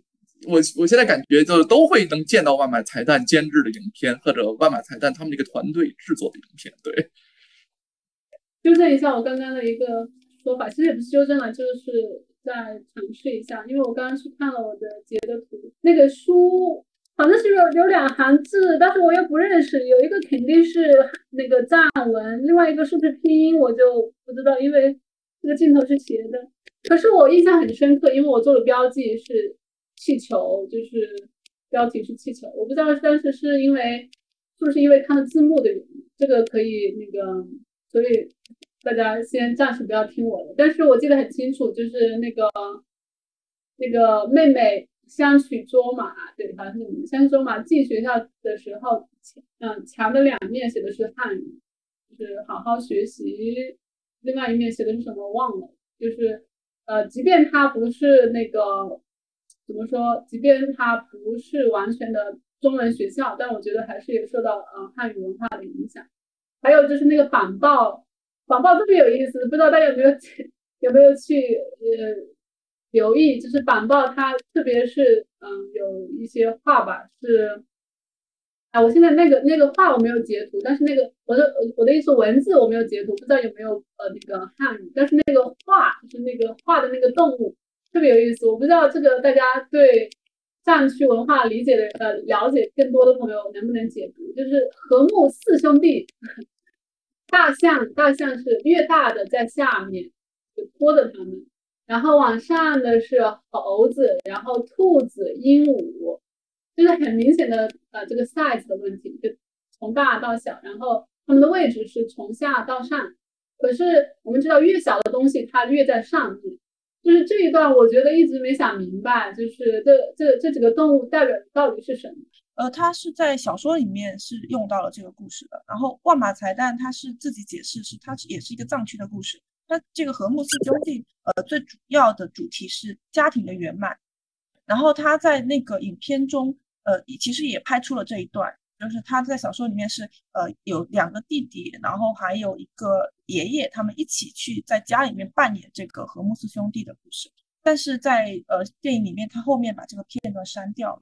D: 我我现在感觉就都会能见到万马彩蛋监制的影片，或者万马彩蛋他们这个团队制作的影片。对，
C: 纠正一下我刚刚的一个说法，其实也不是纠正了，就是再尝试一下，因为我刚刚去看了我的截的图，那个书。好像是有有两行字，但是我又不认识。有一个肯定是那个藏文，另外一个是不是拼音我就不知道，因为这个镜头是斜的。可是我印象很深刻，因为我做的标记是气球，就是标题是气球。我不知道当时是因为是不是因为看了字幕的原因，这个可以那个，所以大家先暂时不要听我的。但是我记得很清楚，就是那个那个妹妹。相许卓玛，对，好像是相许卓玛进学校的时候，嗯，墙的两面写的是汉语，就是好好学习。另外一面写的是什么忘了，就是呃，即便他不是那个怎么说，即便他不是完全的中文学校，但我觉得还是有受到呃汉语文化的影响。还有就是那个板报，板报特别有意思，不知道大家有没有有没有去呃。留意，就是板报，它特别是嗯，有一些话吧，是，啊，我现在那个那个话我没有截图，但是那个我的我的意思文字我没有截图，不知道有没有呃那个汉语，但是那个画就是那个画的那个动物特别有意思，我不知道这个大家对藏区文化理解的呃了解更多的朋友能不能解读，就是和睦四兄弟，大象大象是越大的在下面就拖着他们。然后往上的是猴子，然后兔子、鹦鹉，就是很明显的呃这个 size 的问题，就从大到小，然后它们的位置是从下到上。可是我们知道越小的东西它越在上面，就是这一段我觉得一直没想明白，就是这这这几个动物代表的到底是什么？
B: 呃，它是在小说里面是用到了这个故事的，然后万马才旦他是自己解释是它也是一个藏区的故事。那这个和睦四兄弟，呃，最主要的主题是家庭的圆满。然后他在那个影片中，呃，其实也拍出了这一段，就是他在小说里面是，呃，有两个弟弟，然后还有一个爷爷，他们一起去在家里面扮演这个和睦四兄弟的故事。但是在呃电影里面，他后面把这个片段删掉了，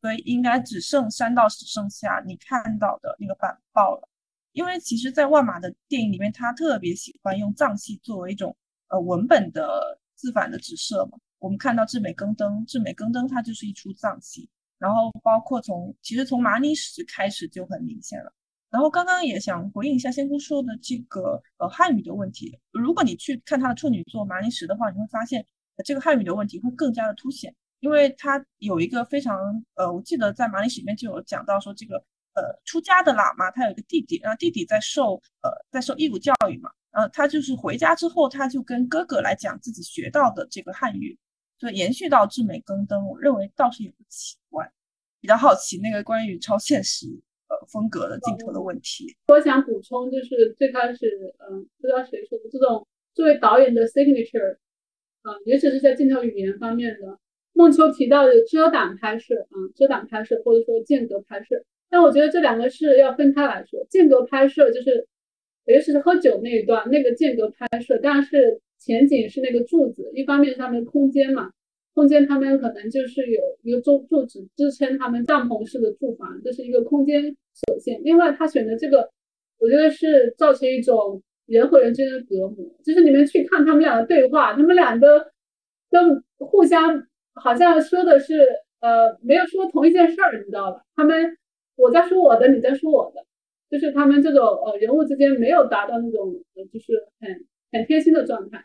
B: 所以应该只剩删到只剩下你看到的那个板报了。因为其实，在万马的电影里面，他特别喜欢用藏戏作为一种呃文本的自反的直射嘛。我们看到《至美更登》，《至美更登》它就是一出藏戏，然后包括从其实从马尼什开始就很明显了。然后刚刚也想回应一下仙姑说的这个呃汉语的问题。如果你去看他的处女作《马尼什》的话，你会发现这个汉语的问题会更加的凸显，因为他有一个非常呃，我记得在《马尼什》里面就有讲到说这个。呃，出家的喇嘛他有一个弟弟，然后弟弟在受呃在受义务教育嘛，然后他就是回家之后，他就跟哥哥来讲自己学到的这个汉语，所以延续到智美更登，我认为倒是也不奇怪。比较好奇那个关于超现实呃风格的镜头的问题。
C: 我想补充，就是最开始，嗯，不知道谁说的，这种作为导演的 signature，嗯，尤其是在镜头语言方面的，孟秋提到的遮挡拍摄，啊，遮挡拍摄或者说间隔拍摄，但我觉得这两个是要分开来说。间隔拍摄就是，尤其是喝酒那一段，那个间隔拍摄，当然是前景是那个柱子，一方面上面空间嘛。空间他们可能就是有一个柱柱子支撑他们帐篷式的住房，这是一个空间所限。另外，他选的这个，我觉得是造成一种人和人之间的隔膜。就是你们去看他们俩的对话，他们俩的都互相好像说的是呃没有说同一件事儿，你知道吧？他们我在说我的，你在说我的，就是他们这种呃人物之间没有达到那种呃就是很很贴心的状态。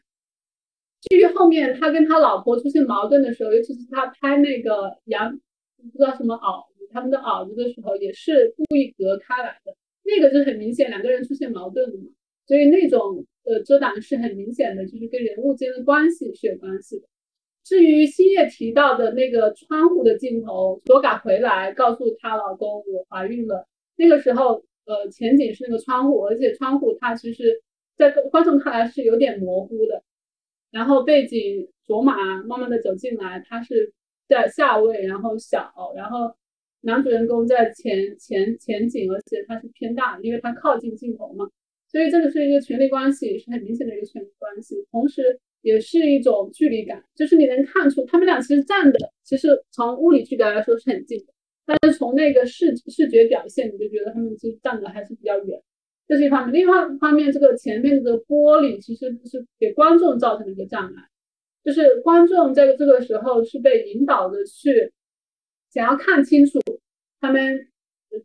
C: 至于后面他跟他老婆出现矛盾的时候，尤其是他拍那个羊不知道什么袄子，他们的袄子的时候，也是故意隔开来的。那个就很明显两个人出现矛盾了嘛，所以那种呃遮挡是很明显的，就是跟人物间的关系是有关系的。至于星夜提到的那个窗户的镜头，罗嘎回来告诉她老公我怀孕了，那个时候呃前景是那个窗户，而且窗户它其实在观众看来是有点模糊的。然后背景卓玛慢慢的走进来，他是在下位，然后小，然后男主人公在前前前景，而且他是偏大，因为他靠近镜头嘛，所以这个是一个权力关系，是很明显的一个权力关系，同时也是一种距离感，就是你能看出他们俩其实站的，其实从物理距离来说是很近的，但是从那个视视觉表现，你就觉得他们其实站的还是比较远。这是一方面，另外一方面，这个前面的玻璃其实是给观众造成了一个障碍，就是观众在这个时候是被引导的去想要看清楚他们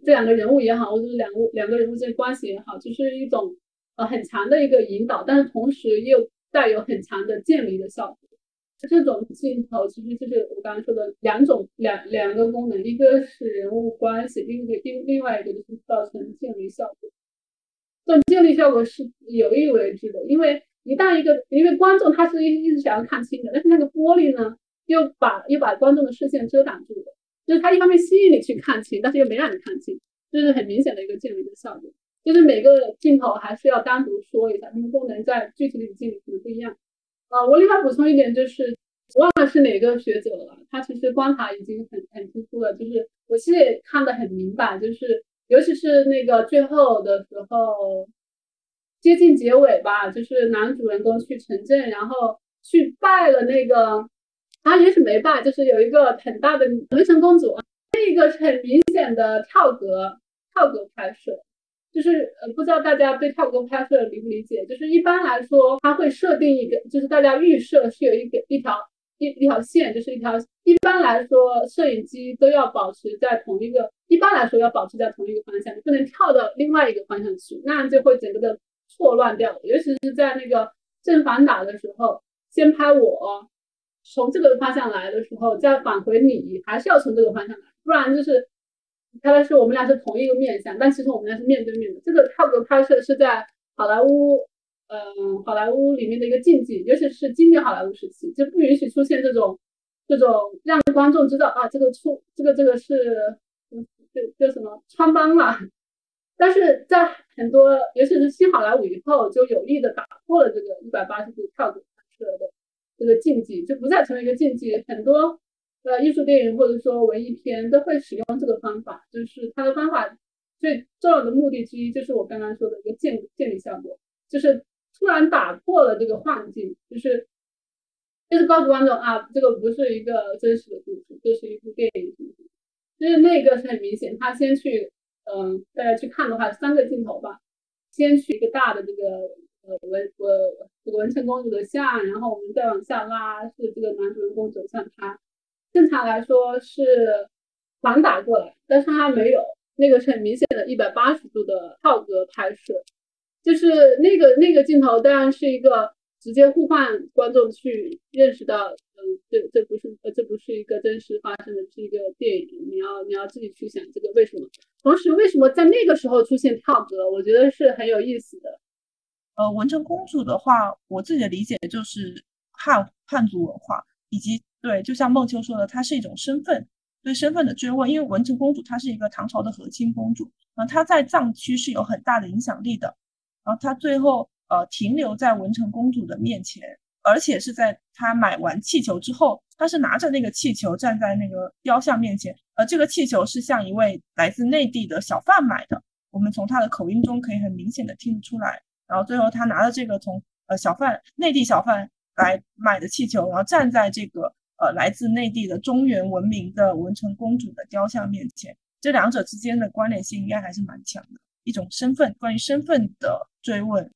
C: 这两个人物也好，或者是两个两个人物之间关系也好，就是一种呃很强的一个引导，但是同时又带有很强的渐离的效果。这种镜头其实就是我刚刚说的两种两两个功能，一个是人物关系，另一个另另外一个就是造成渐离效果。这种渐离效果是有意为之的，因为一旦一个因为观众他是一一直想要看清的，但是那个玻璃呢又把又把观众的视线遮挡住了，就是它一方面吸引你去看清，但是又没让你看清，这是很明显的一个渐离的效果。就是每个镜头还是要单独说一下，它们功能在具体的语境里可能不一样。啊，我另外补充一点就是，忘了是哪个学者了，他其实观察已经很很突出了，就是我其实也看得很明白，就是。尤其是那个最后的时候，接近结尾吧，就是男主人公去城镇，然后去拜了那个，他也许没拜，就是有一个很大的文成公主，那个是很明显的跳格，跳格拍摄，就是呃，不知道大家对跳格拍摄理不理解？就是一般来说，它会设定一个，就是大家预设是有一个一条。一一条线就是一条，一般来说，摄影机都要保持在同一个，一般来说要保持在同一个方向，不能跳到另外一个方向去，那样就会整个的错乱掉。尤其是在那个正反打的时候，先拍我从这个方向来的时候，再返回你，还是要从这个方向来，不然就是拍的是我们俩是同一个面相，但其实我们俩是面对面的。这个跳格拍摄是在好莱坞。嗯，好莱坞里面的一个禁忌，尤其是经典好莱坞时期，就不允许出现这种这种让观众知道啊，这个出这个这个是嗯，就就什么穿帮了。但是在很多，尤其是新好莱坞以后，就有力的打破了这个一百八十度跳格拍摄的这个禁忌，就不再成为一个禁忌。很多呃艺术电影或者说文艺片都会使用这个方法，就是它的方法最重要的目的之一，就是我刚刚说的一个建建立效果，就是。突然打破了这个幻境，就是就是告诉观众啊，这个不是一个真实的故事，这是一部电影。就是那个是很明显，他先去，嗯，大家去看的话，三个镜头吧，先去一个大的这个呃文呃这个文成公主的像，然后我们再往下拉，是这个男主人公走向他。正常来说是反打过来，但是他没有，那个是很明显的一百八十度的套格拍摄。就是那个那个镜头，当然是一个直接互换观众去认识到，嗯，这这不是呃这不是一个真实发生的，是一个电影。你要你要自己去想这个为什么。同时，为什么在那个时候出现跳格，我觉得是很有意思的。
B: 呃，文成公主的话，我自己的理解就是汉汉族文化，以及对，就像孟秋说的，它是一种身份，对身份的追问，因为文成公主她是一个唐朝的和亲公主，啊，她在藏区是有很大的影响力的，然后她最后呃停留在文成公主的面前，而且是在她买完气球之后，她是拿着那个气球站在那个雕像面前，呃，这个气球是向一位来自内地的小贩买的，我们从他的口音中可以很明显的听得出来，然后最后他拿着这个从呃小贩内地小贩来买的气球，然后站在这个。呃，来自内地的中原文明的文成公主的雕像面前，这两者之间的关联性应该还是蛮强的，一种身份，关于身份的追问。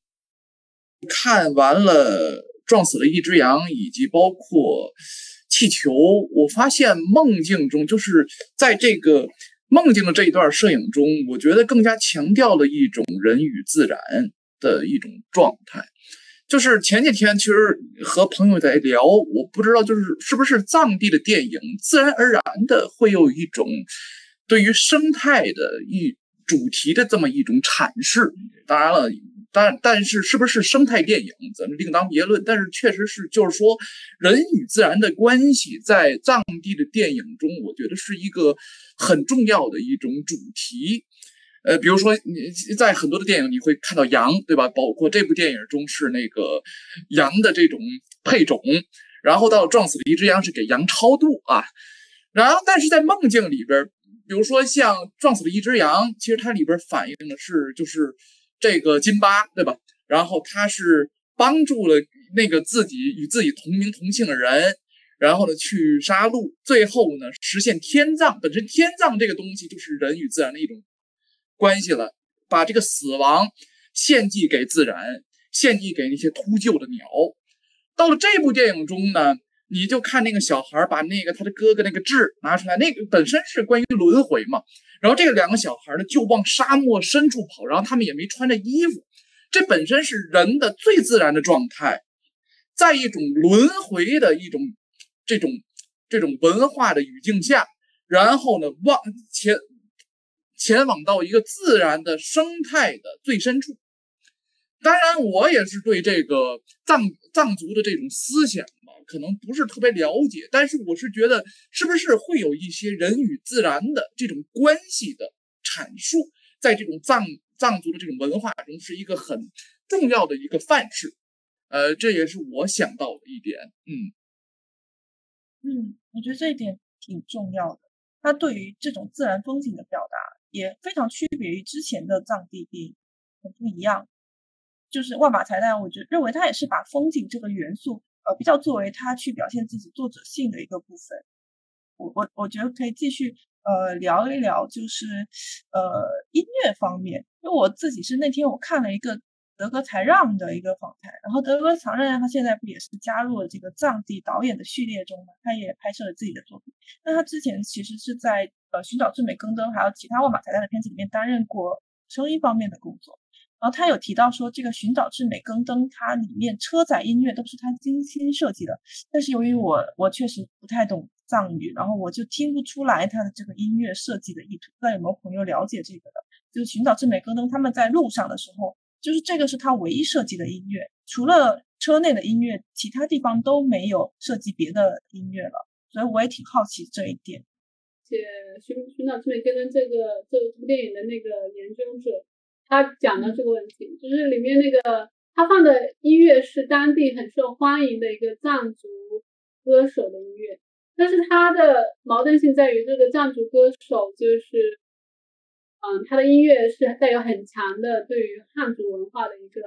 D: 看完了撞死了一只羊，以及包括气球，我发现梦境中就是在这个梦境的这一段摄影中，我觉得更加强调了一种人与自然的一种状态。就是前几天，其实和朋友在聊，我不知道就是是不是藏地的电影，自然而然的会有一种对于生态的一主题的这么一种阐释。当然了，但但是是不是生态电影，咱们另当别论。但是确实是，就是说人与自然的关系，在藏地的电影中，我觉得是一个很重要的一种主题。呃，比如说你在很多的电影你会看到羊，对吧？包括这部电影中是那个羊的这种配种，然后到撞死了一只羊是给羊超度啊。然后，但是在梦境里边，比如说像撞死了一只羊，其实它里边反映的是就是这个金巴，对吧？然后他是帮助了那个自己与自己同名同姓的人，然后呢去杀戮，最后呢实现天葬。本身天葬这个东西就是人与自然的一种。关系了，把这个死亡献祭给自然，献祭给那些秃鹫的鸟。到了这部电影中呢，你就看那个小孩把那个他的哥哥那个痣拿出来，那个本身是关于轮回嘛。然后这个两个小孩呢就往沙漠深处跑，然后他们也没穿着衣服，这本身是人的最自然的状态，在一种轮回的一种这种这种文化的语境下，然后呢往前。前往到一个自然的生态的最深处。当然，我也是对这个藏藏族的这种思想嘛，可能不是特别了解。但是，我是觉得，是不是会有一些人与自然的这种关系的阐述，在这种藏藏族的这种文化中，是一个很重要的一个范式。呃，这也是我想到的一点。嗯
B: 嗯，我觉得这一点挺重要的。它对于这种自然风景的表达。也非常区别于之前的藏地电影，很不一样。就是万马才旦，我觉认为他也是把风景这个元素，呃，比较作为他去表现自己作者性的一个部分。我我我觉得可以继续呃聊一聊，就是呃音乐方面，因为我自己是那天我看了一个。德格才让的一个访谈，然后德格才让他现在不也是加入了这个藏地导演的序列中吗？他也拍摄了自己的作品。那他之前其实是在呃寻找最美更登还有其他万马才旦的片子里面担任过声音方面的工作。然后他有提到说，这个寻找至美更登它里面车载音乐都是他精心设计的。但是由于我我确实不太懂藏语，然后我就听不出来他的这个音乐设计的意图。不知道有没有朋友了解这个的？就是寻找至美更登他们在路上的时候。就是这个是他唯一设计的音乐，除了车内的音乐，其他地方都没有设计别的音乐了，所以我也挺好奇这一点。
C: 且寻寻找之美跟这个这部电影的那个研究者，他讲到这个问题，就是里面那个他放的音乐是当地很受欢迎的一个藏族歌手的音乐，但是他的矛盾性在于这个藏族歌手就是。嗯，他的音乐是带有很强的对于汉族文化的一个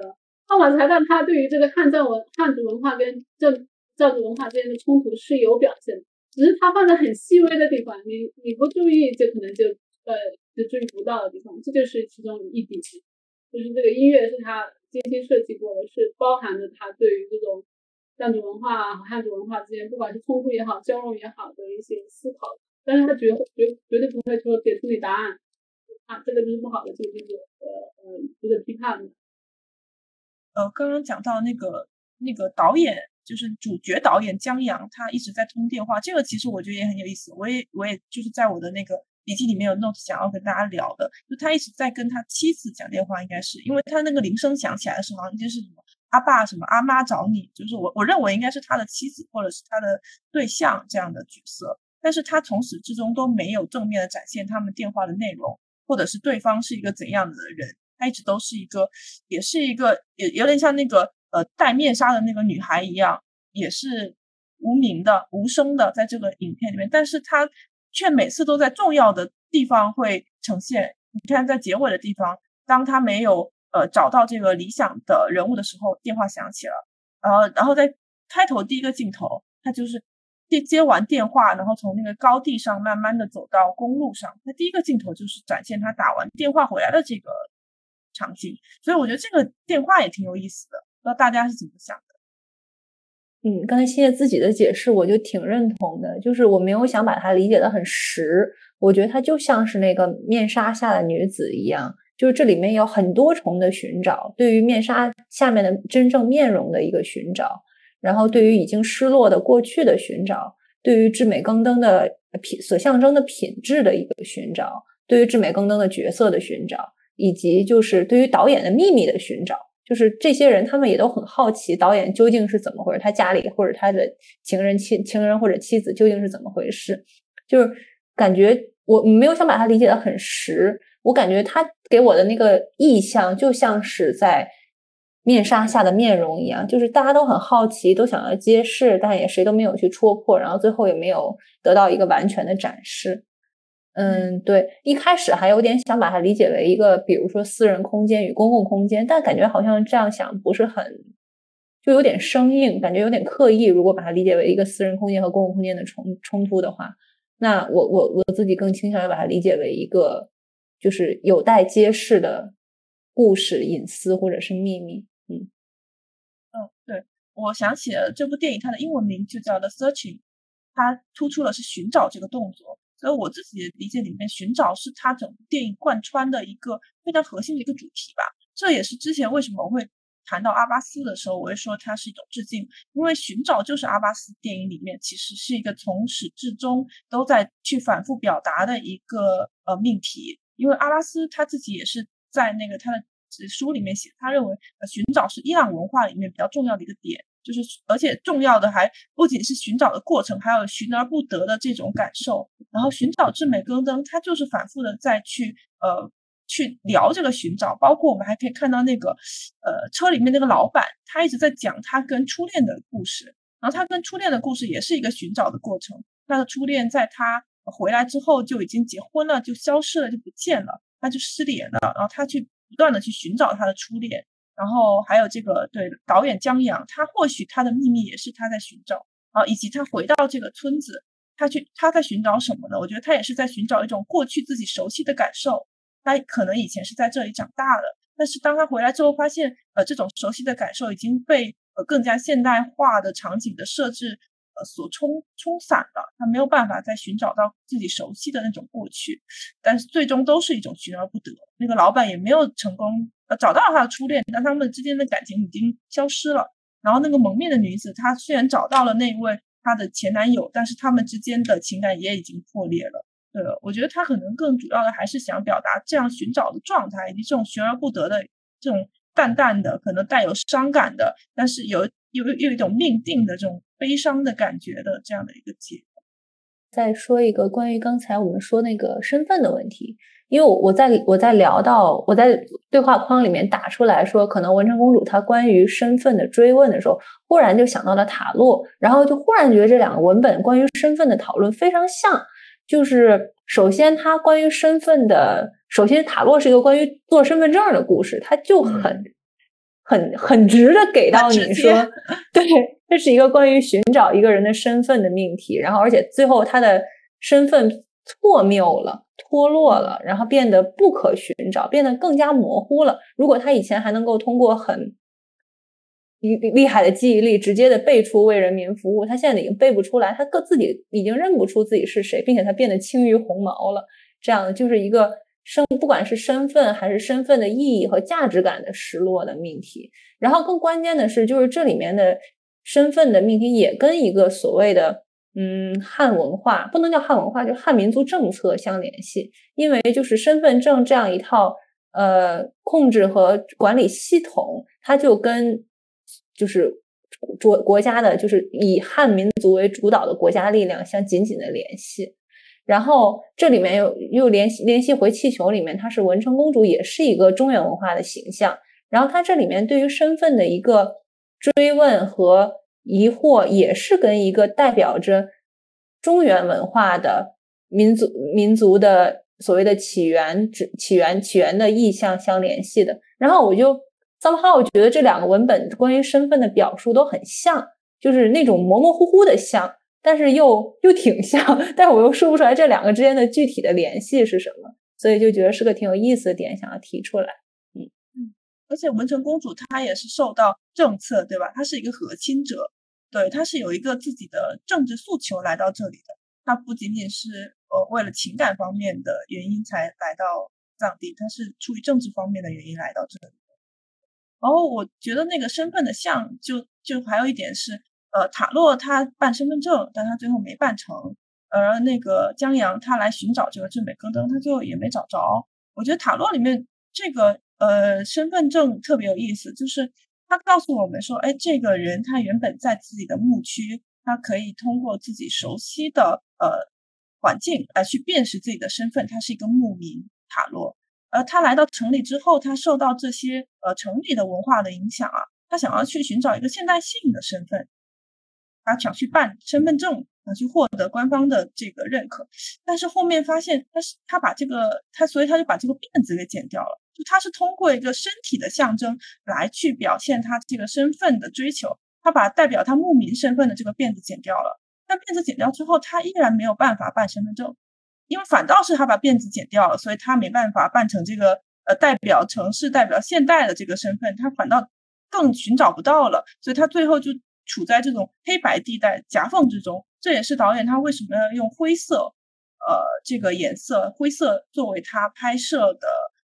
C: 奥马才旦，他对于这个汉藏文、汉族文化跟藏藏族文化之间的冲突是有表现的，只是他放在很细微的地方，你你不注意就可能就呃就注意不到的地方，这就是其中一点，就是这个音乐是他精心设计过的，是包含着他对于这种藏族文化和汉族文化之间，不管是冲突也好、交融也好的一些思考，但是他绝绝绝对不会说给出你答案。啊，这个就是不好的，这个就是呃呃值得批判的。
B: 呃，刚刚讲到那个那个导演，就是主角导演江阳，他一直在通电话，这个其实我觉得也很有意思。我也我也就是在我的那个笔记里面有 note 想要跟大家聊的，就他一直在跟他妻子讲电话，应该是因为他那个铃声响起来的时候，好像就是什么阿爸什么阿妈找你，就是我我认为应该是他的妻子或者是他的对象这样的角色。但是他从始至终都没有正面的展现他们电话的内容，或者是对方是一个怎样的人，他一直都是一个，也是一个，也有点像那个呃戴面纱的那个女孩一样，也是无名的、无声的，在这个影片里面，但是她却每次都在重要的地方会呈现。你看，在结尾的地方，当他没有呃找到这个理想的人物的时候，电话响起了，然后，然后在开头第一个镜头，他就是接接完电话，然后从那个高地上慢慢的走到公路上，那第一个镜头就是展现他打完电话回来的这个场景，所以我觉得这个电话也挺有意思的，不知道大家是怎么想的？
E: 嗯，刚才谢谢自己的解释，我就挺认同的，就是我没有想把它理解的很实。我觉得它就像是那个面纱下的女子一样，就是这里面有很多重的寻找，对于面纱下面的真正面容的一个寻找，然后对于已经失落的过去的寻找，对于至美更登的品所象征的品质的一个寻找，对于至美更登的角色的寻找，以及就是对于导演的秘密的寻找，就是这些人他们也都很好奇导演究竟是怎么回事，他家里或者他的情人妻情人或者妻子究竟是怎么回事，就是。感觉我没有想把它理解的很实，我感觉他给我的那个意象就像是在面纱下的面容一样，就是大家都很好奇，都想要揭示，但也谁都没有去戳破，然后最后也没有得到一个完全的展示。嗯，对，一开始还有点想把它理解为一个，比如说私人空间与公共空间，但感觉好像这样想不是很，就有点生硬，感觉有点刻意。如果把它理解为一个私人空间和公共空间的冲冲突的话。那我我我自己更倾向于把它理解为一个，就是有待揭示的故事、隐私或者是秘密。
B: 嗯嗯，对，我想起了这部电影，它的英文名就叫《The Searching》，它突出了是寻找这个动作。所以我自己的理解里面，寻找是它整部电影贯穿的一个非常核心的一个主题吧。这也是之前为什么会。谈到阿巴斯的时候，我会说它是一种致敬，因为寻找就是阿巴斯电影里面其实是一个从始至终都在去反复表达的一个呃命题。因为阿巴斯他自己也是在那个他的书里面写，他认为呃寻找是伊朗文化里面比较重要的一个点，就是而且重要的还不仅是寻找的过程，还有寻而不得的这种感受。然后寻找至美更登，他就是反复的再去呃。去聊这个寻找，包括我们还可以看到那个，呃，车里面那个老板，他一直在讲他跟初恋的故事，然后他跟初恋的故事也是一个寻找的过程。他的初恋在他回来之后就已经结婚了，就消失了，就不见了，他就失联了。然后他去不断的去寻找他的初恋，然后还有这个对导演江阳，他或许他的秘密也是他在寻找啊，以及他回到这个村子，他去他在寻找什么呢？我觉得他也是在寻找一种过去自己熟悉的感受。他可能以前是在这里长大的，但是当他回来之后，发现呃这种熟悉的感受已经被呃更加现代化的场景的设置所冲冲散了，他没有办法再寻找到自己熟悉的那种过去，但是最终都是一种寻而不得。那个老板也没有成功呃找到了他的初恋，但他们之间的感情已经消失了。然后那个蒙面的女子，她虽然找到了那位她的前男友，但是他们之间的情感也已经破裂了。对了，我觉得他可能更主要的还是想表达这样寻找的状态，以及这种寻而不得的这种淡淡的、可能带有伤感的，但是有有有一种命定的这种悲伤的感觉的这样的一个结。
E: 再说一个关于刚才我们说那个身份的问题，因为我我在我在聊到我在对话框里面打出来说，可能文成公主她关于身份的追问的时候，忽然就想到了塔洛，然后就忽然觉得这两个文本关于身份的讨论非常像。就是首先，他关于身份的，首先塔洛是一个关于做身份证的故事，他就很很很直的给到你说，对，这是一个关于寻找一个人的身份的命题，然后而且最后他的身份错谬了、脱落了，然后变得不可寻找，变得更加模糊了。如果他以前还能够通过很厉厉害的记忆力，直接的背出为人民服务。他现在已经背不出来，他个自己已经认不出自己是谁，并且他变得轻于鸿毛了。这样就是一个身，不管是身份还是身份的意义和价值感的失落的命题。然后更关键的是，就是这里面的身份的命题也跟一个所谓的嗯汉文化，不能叫汉文化，就汉民族政策相联系。因为就是身份证这样一套呃控制和管理系统，它就跟就是国国家的，就是以汉民族为主导的国家力量相紧紧的联系。然后这里面又又联系联系回气球里面，她是文成公主，也是一个中原文化的形象。然后它这里面对于身份的一个追问和疑惑，也是跟一个代表着中原文化的民族民族的所谓的起源、起起源、起源的意象相联系的。然后我就 somehow 我觉得这两个文本关于身份的表述都很像，就是那种模模糊糊的像。但是又又挺像，但是我又说不出来这两个之间的具体的联系是什么，所以就觉得是个挺有意思的点，想要提出来。
B: 而且文成公主她也是受到政策，对吧？她是一个和亲者，对，她是有一个自己的政治诉求来到这里的。她不仅仅是呃为了情感方面的原因才来到藏地，她是出于政治方面的原因来到这里。然后我觉得那个身份的像，就就还有一点是。呃，塔洛他办身份证，但他最后没办成。而那个江阳他来寻找这个正美戈登，他最后也没找着。我觉得塔洛里面这个呃身份证特别有意思，就是他告诉我们说，哎，这个人他原本在自己的牧区，他可以通过自己熟悉的呃环境来去辨识自己的身份，他是一个牧民塔洛。而他来到城里之后，他受到这些呃城里的文化的影响啊，他想要去寻找一个现代性的身份。他想去办身份证，去获得官方的这个认可，但是后面发现他是他把这个他，所以他就把这个辫子给剪掉了。就他是通过一个身体的象征来去表现他这个身份的追求，他把代表他牧民身份的这个辫子剪掉了。但辫子剪掉之后，他依然没有办法办身份证，因为反倒是他把辫子剪掉了，所以他没办法办成这个呃代表城市、代表现代的这个身份，他反倒更寻找不到了，所以他最后就。处在这种黑白地带夹缝之中，这也是导演他为什么要用灰色，呃，这个颜色灰色作为他拍摄的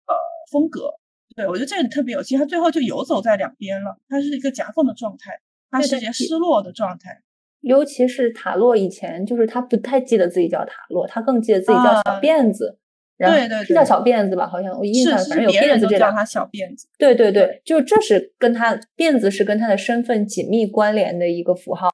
B: 呃风格。对我觉得这个特别有趣，他最后就游走在两边了，他是一个夹缝的状态，他是一个失落的状态。
E: 尤其是塔洛以前就是他不太记得自己叫塔洛，他更记得自己叫小辫子。
B: 对对，
E: 是叫小辫子吧？好像我印象反正有辫子这
B: 叫他小辫子。
E: 对对对，就这是跟他辫子是跟他的身份紧密关联的一个符号，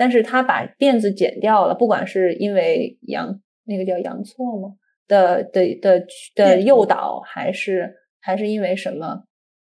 E: 但是他把辫子剪掉了，不管是因为杨那个叫杨错吗的的的的诱导，还是还是因为什么，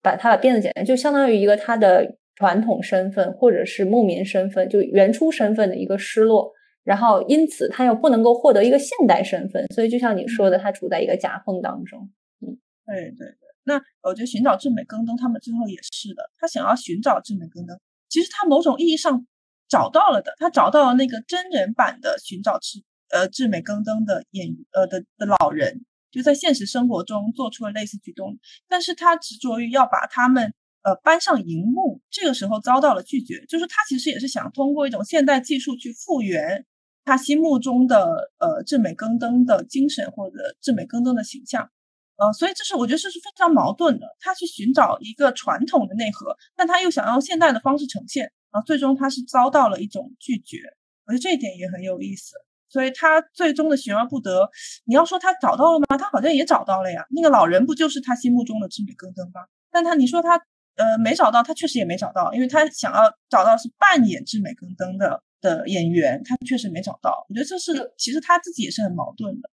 E: 把他把辫子剪掉，就相当于一个他的传统身份或者是牧民身份，就原初身份的一个失落。然后，因此他又不能够获得一个现代身份，所以就像你说的，他处在一个夹缝当中。
B: 嗯，对对对。那我觉得寻找智美更登，他们最后也是的。他想要寻找智美更登，其实他某种意义上找到了的。他找到了那个真人版的寻找智呃智美更登的演呃的的老人，就在现实生活中做出了类似举动，但是他执着于要把他们呃搬上荧幕，这个时候遭到了拒绝。就是他其实也是想通过一种现代技术去复原。他心目中的呃至美更登的精神或者至美更登的形象，呃，所以这是我觉得这是非常矛盾的。他去寻找一个传统的内核，但他又想用现代的方式呈现，然后最终他是遭到了一种拒绝。我觉得这一点也很有意思。所以他最终的寻而不得，你要说他找到了吗？他好像也找到了呀。那个老人不就是他心目中的至美更登吗？但他你说他呃没找到，他确实也没找到，因为他想要找到是扮演至美更登的。的演员，他确实没找到。我觉得这是其实他自己也是很矛盾的。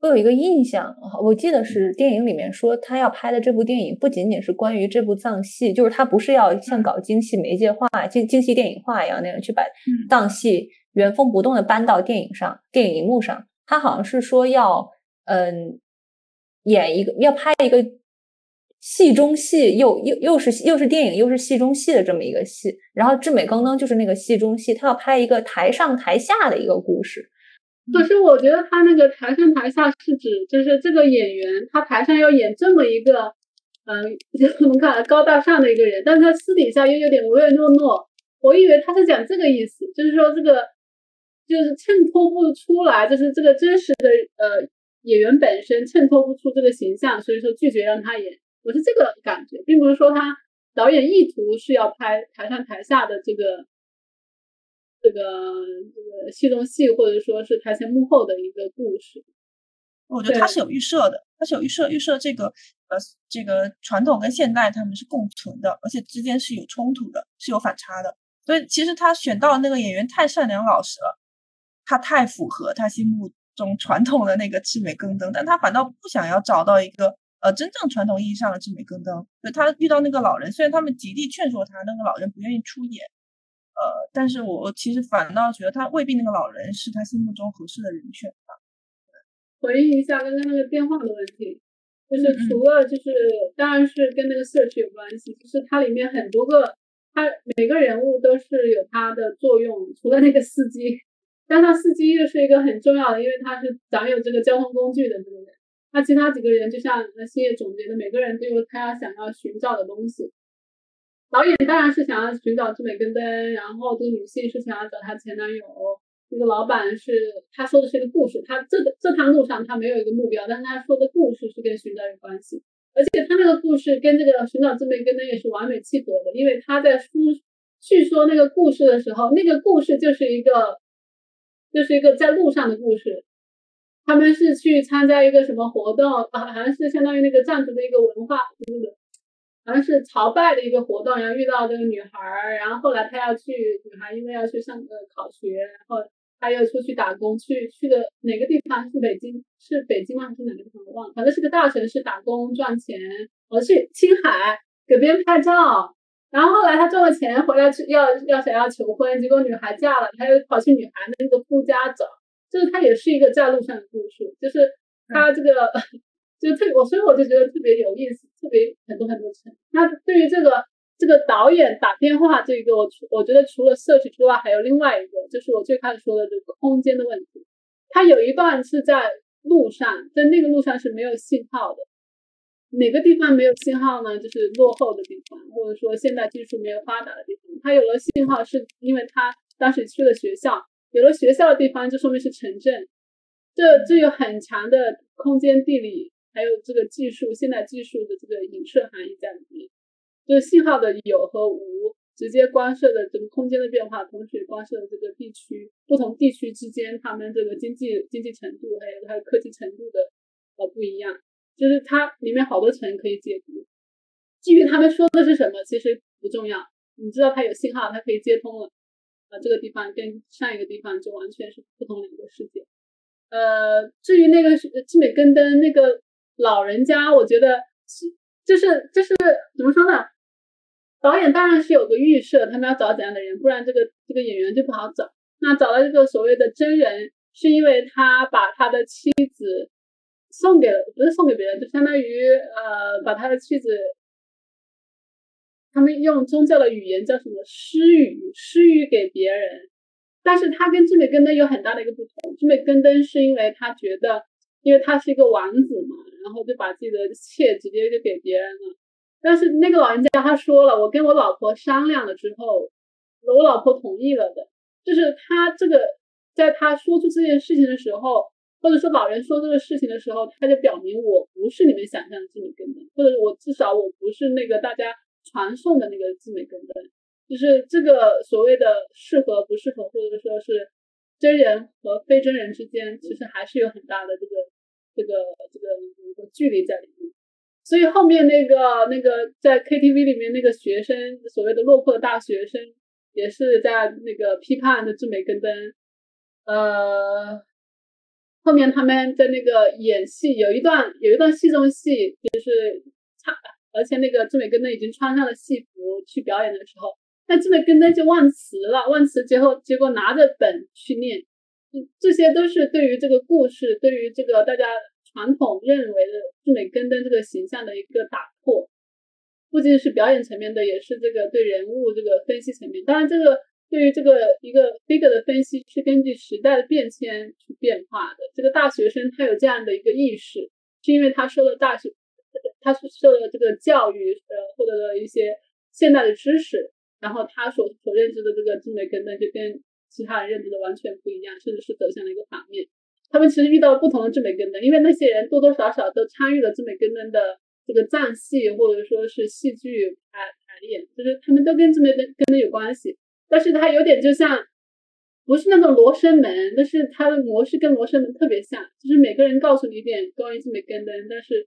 E: 我有一个印象，我记得是电影里面说他要拍的这部电影不仅仅是关于这部藏戏，就是他不是要像搞京戏媒介化、京京戏电影化一样那样去把藏戏原封不动的搬到电影上、电影荧幕上。他好像是说要嗯演一个，要拍一个。戏中戏又又又是又是电影又是戏中戏的这么一个戏，然后智美更登就是那个戏中戏，他要拍一个台上台下的一个故事。
C: 可是我觉得他那个台上台下是指就是这个演员他台上要演这么一个嗯，我们看高大上的一个人，但是他私底下又有点唯唯诺诺。我以为他是讲这个意思，就是说这个就是衬托不出来，就是这个真实的呃演员本身衬托不出这个形象，所以说拒绝让他演。我是这个感觉，并不是说他导演意图是要拍台上台下的这个这个这个戏中戏，或者说是台前幕后的一个故事。
B: 我觉得他是有预设的，他是有预设，预设这个呃这个传统跟现代他们是共存的，而且之间是有冲突的，是有反差的。所以其实他选到那个演员太善良老实了，他太符合他心目中传统的那个赤美更登，但他反倒不想要找到一个呃真正传统意义上的赤美更登。所以他遇到那个老人，虽然他们极力劝说他，那个老人不愿意出演，呃，但是我其实反倒觉得他未必那个老人是他心目中合适的人选吧。
C: 回应一下刚刚那个电话的问题。就是除了就是，当然是跟那个社区有关系。就是它里面很多个，它每个人物都是有它的作用。除了那个司机，但他司机又是一个很重要的，因为他是掌有这个交通工具的这个人。那其他几个人，就像那星爷总结的，每个人都有他想要寻找的东西。导演当然是想要寻找志美根登，然后这个女性是想要找她前男友。那个老板是他说的是一个故事，他这个这趟路上他没有一个目标，但是他说的故事是跟寻找有关系，而且他那个故事跟这个寻找之美跟灯也是完美契合的，因为他在书叙说那个故事的时候，那个故事就是一个就是一个在路上的故事，他们是去参加一个什么活动，好像是相当于那个藏族的一个文化，那个好像是朝拜的一个活动，然后遇到这个女孩儿，然后后来他要去，女孩因为要去上呃考学，然后。他又出去打工，去去的哪个地方？是北京？是北京吗？还是哪个地方？我忘了。反正是个大城市打工赚钱。我去青海给别人拍照，然后后来他赚了钱回来，去要要想要求婚，结果女孩嫁了，他又跑去女孩的那个夫家找。就是他也是一个在路上的故事，就是他这个就特我，所以我就觉得特别有意思，特别很多很多层。那对于这个。这个导演打电话，这个我我觉得除了设计之外，还有另外一个，就是我最开始说的这个空间的问题。它有一段是在路上，在那个路上是没有信号的。哪个地方没有信号呢？就是落后的地方，或者说现代技术没有发达的地方。它有了信号，是因为他当时去了学校，有了学校的地方，就说明是城镇。这这有很强的空间地理，还有这个技术，现代技术的这个影射含义在里面。就是信号的有和无，直接关涉的这个空间的变化，同时关涉的这个地区不同地区之间，他们这个经济经济程度还有还有科技程度的呃不一样，就是它里面好多层可以解读。至于他们说的是什么，其实不重要，你知道它有信号，它可以接通了，啊这个地方跟上一个地方就完全是不同两个世界。呃，至于那个是智美根登那个老人家，我觉得是就是就是怎么说呢？导演当然是有个预设，他们要找怎样的人，不然这个这个演员就不好找。那找到这个所谓的真人，是因为他把他的妻子送给了，不是送给别人，就相当于呃把他的妻子，他们用宗教的语言叫什么施予，施予给别人。但是他跟智美根登有很大的一个不同，智美根登是因为他觉得，因为他是一个王子嘛，然后就把自己的妾直接就给别人了。但是那个老人家他说了，我跟我老婆商量了之后，我老婆同意了的。就是他这个，在他说出这件事情的时候，或者说老人说这个事情的时候，他就表明我不是你们想象的智美根登，或者我至少我不是那个大家传颂的那个智美根登。就是这个所谓的适合不适合，或者说是真人和非真人之间，其实还是有很大的这个这个这个一个距离在里面。所以后面那个那个在 KTV 里面那个学生，所谓的落魄的大学生，也是在那个批判的志美根登。呃，后面他们在那个演戏，有一段有一段戏中戏，就是唱，而且那个志美根登已经穿上了戏服去表演的时候，那志美根登就忘词了，忘词之后，结果拿着本去念，这些都是对于这个故事，对于这个大家。传统认为的智美根登这个形象的一个打破，不仅是表演层面的，也是这个对人物这个分析层面。当然，这个对于这个一个 figure 的分析是根据时代的变迁去变化的。这个大学生他有这样的一个意识，是因为他受了大学，他是受了这个教育，呃，获得了一些现代的知识，然后他所所认知的这个智美根登就跟其他人认知的完全不一样，甚至是走向了一个反面。他们其实遇到了不同的智美根灯，因为那些人多多少少都参与了智美根灯的这个藏戏或者说是戏剧排排练，就是他们都跟智美根根登有关系。但是它有点就像，不是那种罗生门，但是它的模式跟罗生门特别像，就是每个人告诉你一点关于智美根灯，但是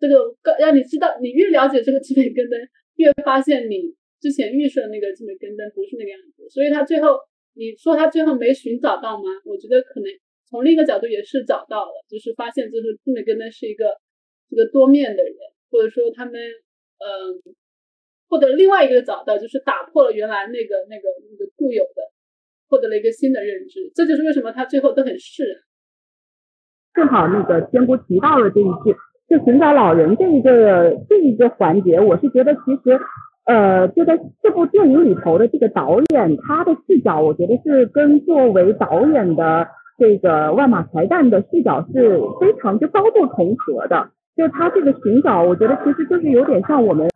C: 这个告让你知道，你越了解这个智美根灯，越发现你之前预设那个志美根灯不是那个样子，所以他最后你说他最后没寻找到吗？我觉得可能从另一个角度也是找到了，就是发现就是志美根登是一个这个多面的人，或者说他们嗯，或者另外一个找到就是打破了原来那个那个那个固有的，获得了一个新的认知，这就是为什么他最后都很释然。
F: 正好那个仙姑提到了这一句，就寻找老人这一个这一个环节，我是觉得其实，呃，就在这部电影里头的这个导演他的视角，我觉得是跟作为导演的这个万马才旦的视角是非常就高度重合的。就他这个寻找，我觉得其实就是有点像我们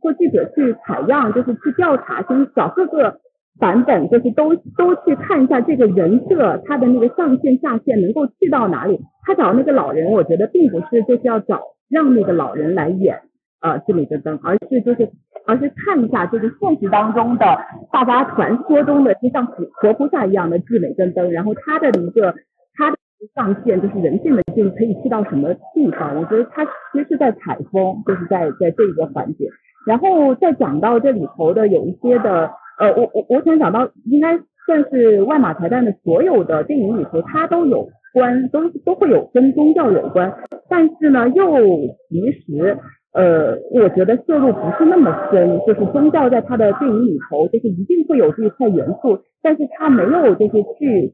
F: 做记者去采样，就是去调查，去找各个。版本就是都都去看一下这个人设，他的那个上线下线能够去到哪里。他找那个老人，我觉得并不是就是要找让那个老人来演呃智美的灯，而是就是而是看一下就是现实当中的大家传说中的就像活活菩萨一样的智美登登，然后他的一个他的上线就是人性的境可以去到什么地方？我觉得他其实是在采风，就是在在这一个环节，然后再讲到这里头的有一些的。呃，我我我想讲到，应该算是万马才旦的所有的电影里头，它都有关，都都会有跟宗教有关，但是呢，又其实，呃，我觉得摄入不是那么深，就是宗教在他的电影里头，就是一定会有这一块元素，但是他没有就是去，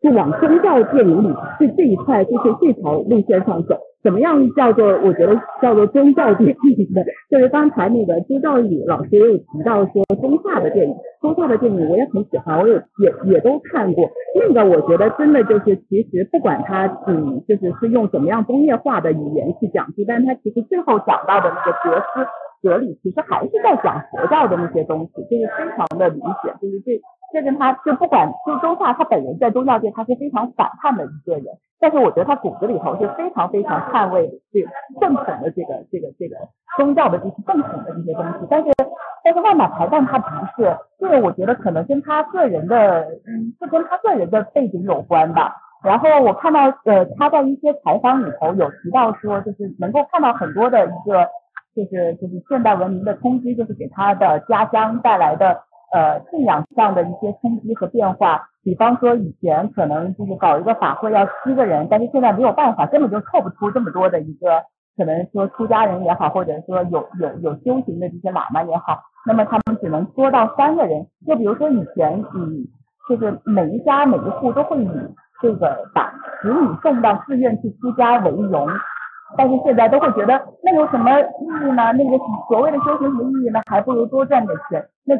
F: 就往宗教电影里就这一块，就是这条路线上走。怎么样叫做？我觉得叫做宗教电影的，就是刚才那个朱兆宇老师也有提到说宗化的电影，宗化的电影我也很喜欢，我有也也都看过。那个我觉得真的就是，其实不管他嗯，就是是用怎么样工业化的语言去讲述，但他其实最后讲到的那个哲思哲理，其实还是在讲佛教的那些东西，就是非常的明显，就是这。这跟他就不管就周夏他本人在宗教界他是非常反叛的一个人，但是我觉得他骨子里头是非常非常捍卫这正统的这个这个这个宗教的这些正统的这些东西。但是但是万马才旦他不是，这个我觉得可能跟他个人的嗯，是跟他个人的背景有关吧。然后我看到呃他在一些采访里头有提到说，就是能够看到很多的一个就是就是现代文明的冲击，就是给他的家乡带来的。呃，信仰上的一些冲击和变化，比方说以前可能就是搞一个法会要七个人，但是现在没有办法，根本就凑不出这么多的一个，可能说出家人也好，或者说有有有修行的这些喇嘛也好，那么他们只能缩到三个人。就比如说以前以就是每一家每一户都会以这个把子女送到寺院去出家为荣。但是现在都会觉得那有什么意义呢？那个所谓的修行什么意义呢？还不如多赚点钱。那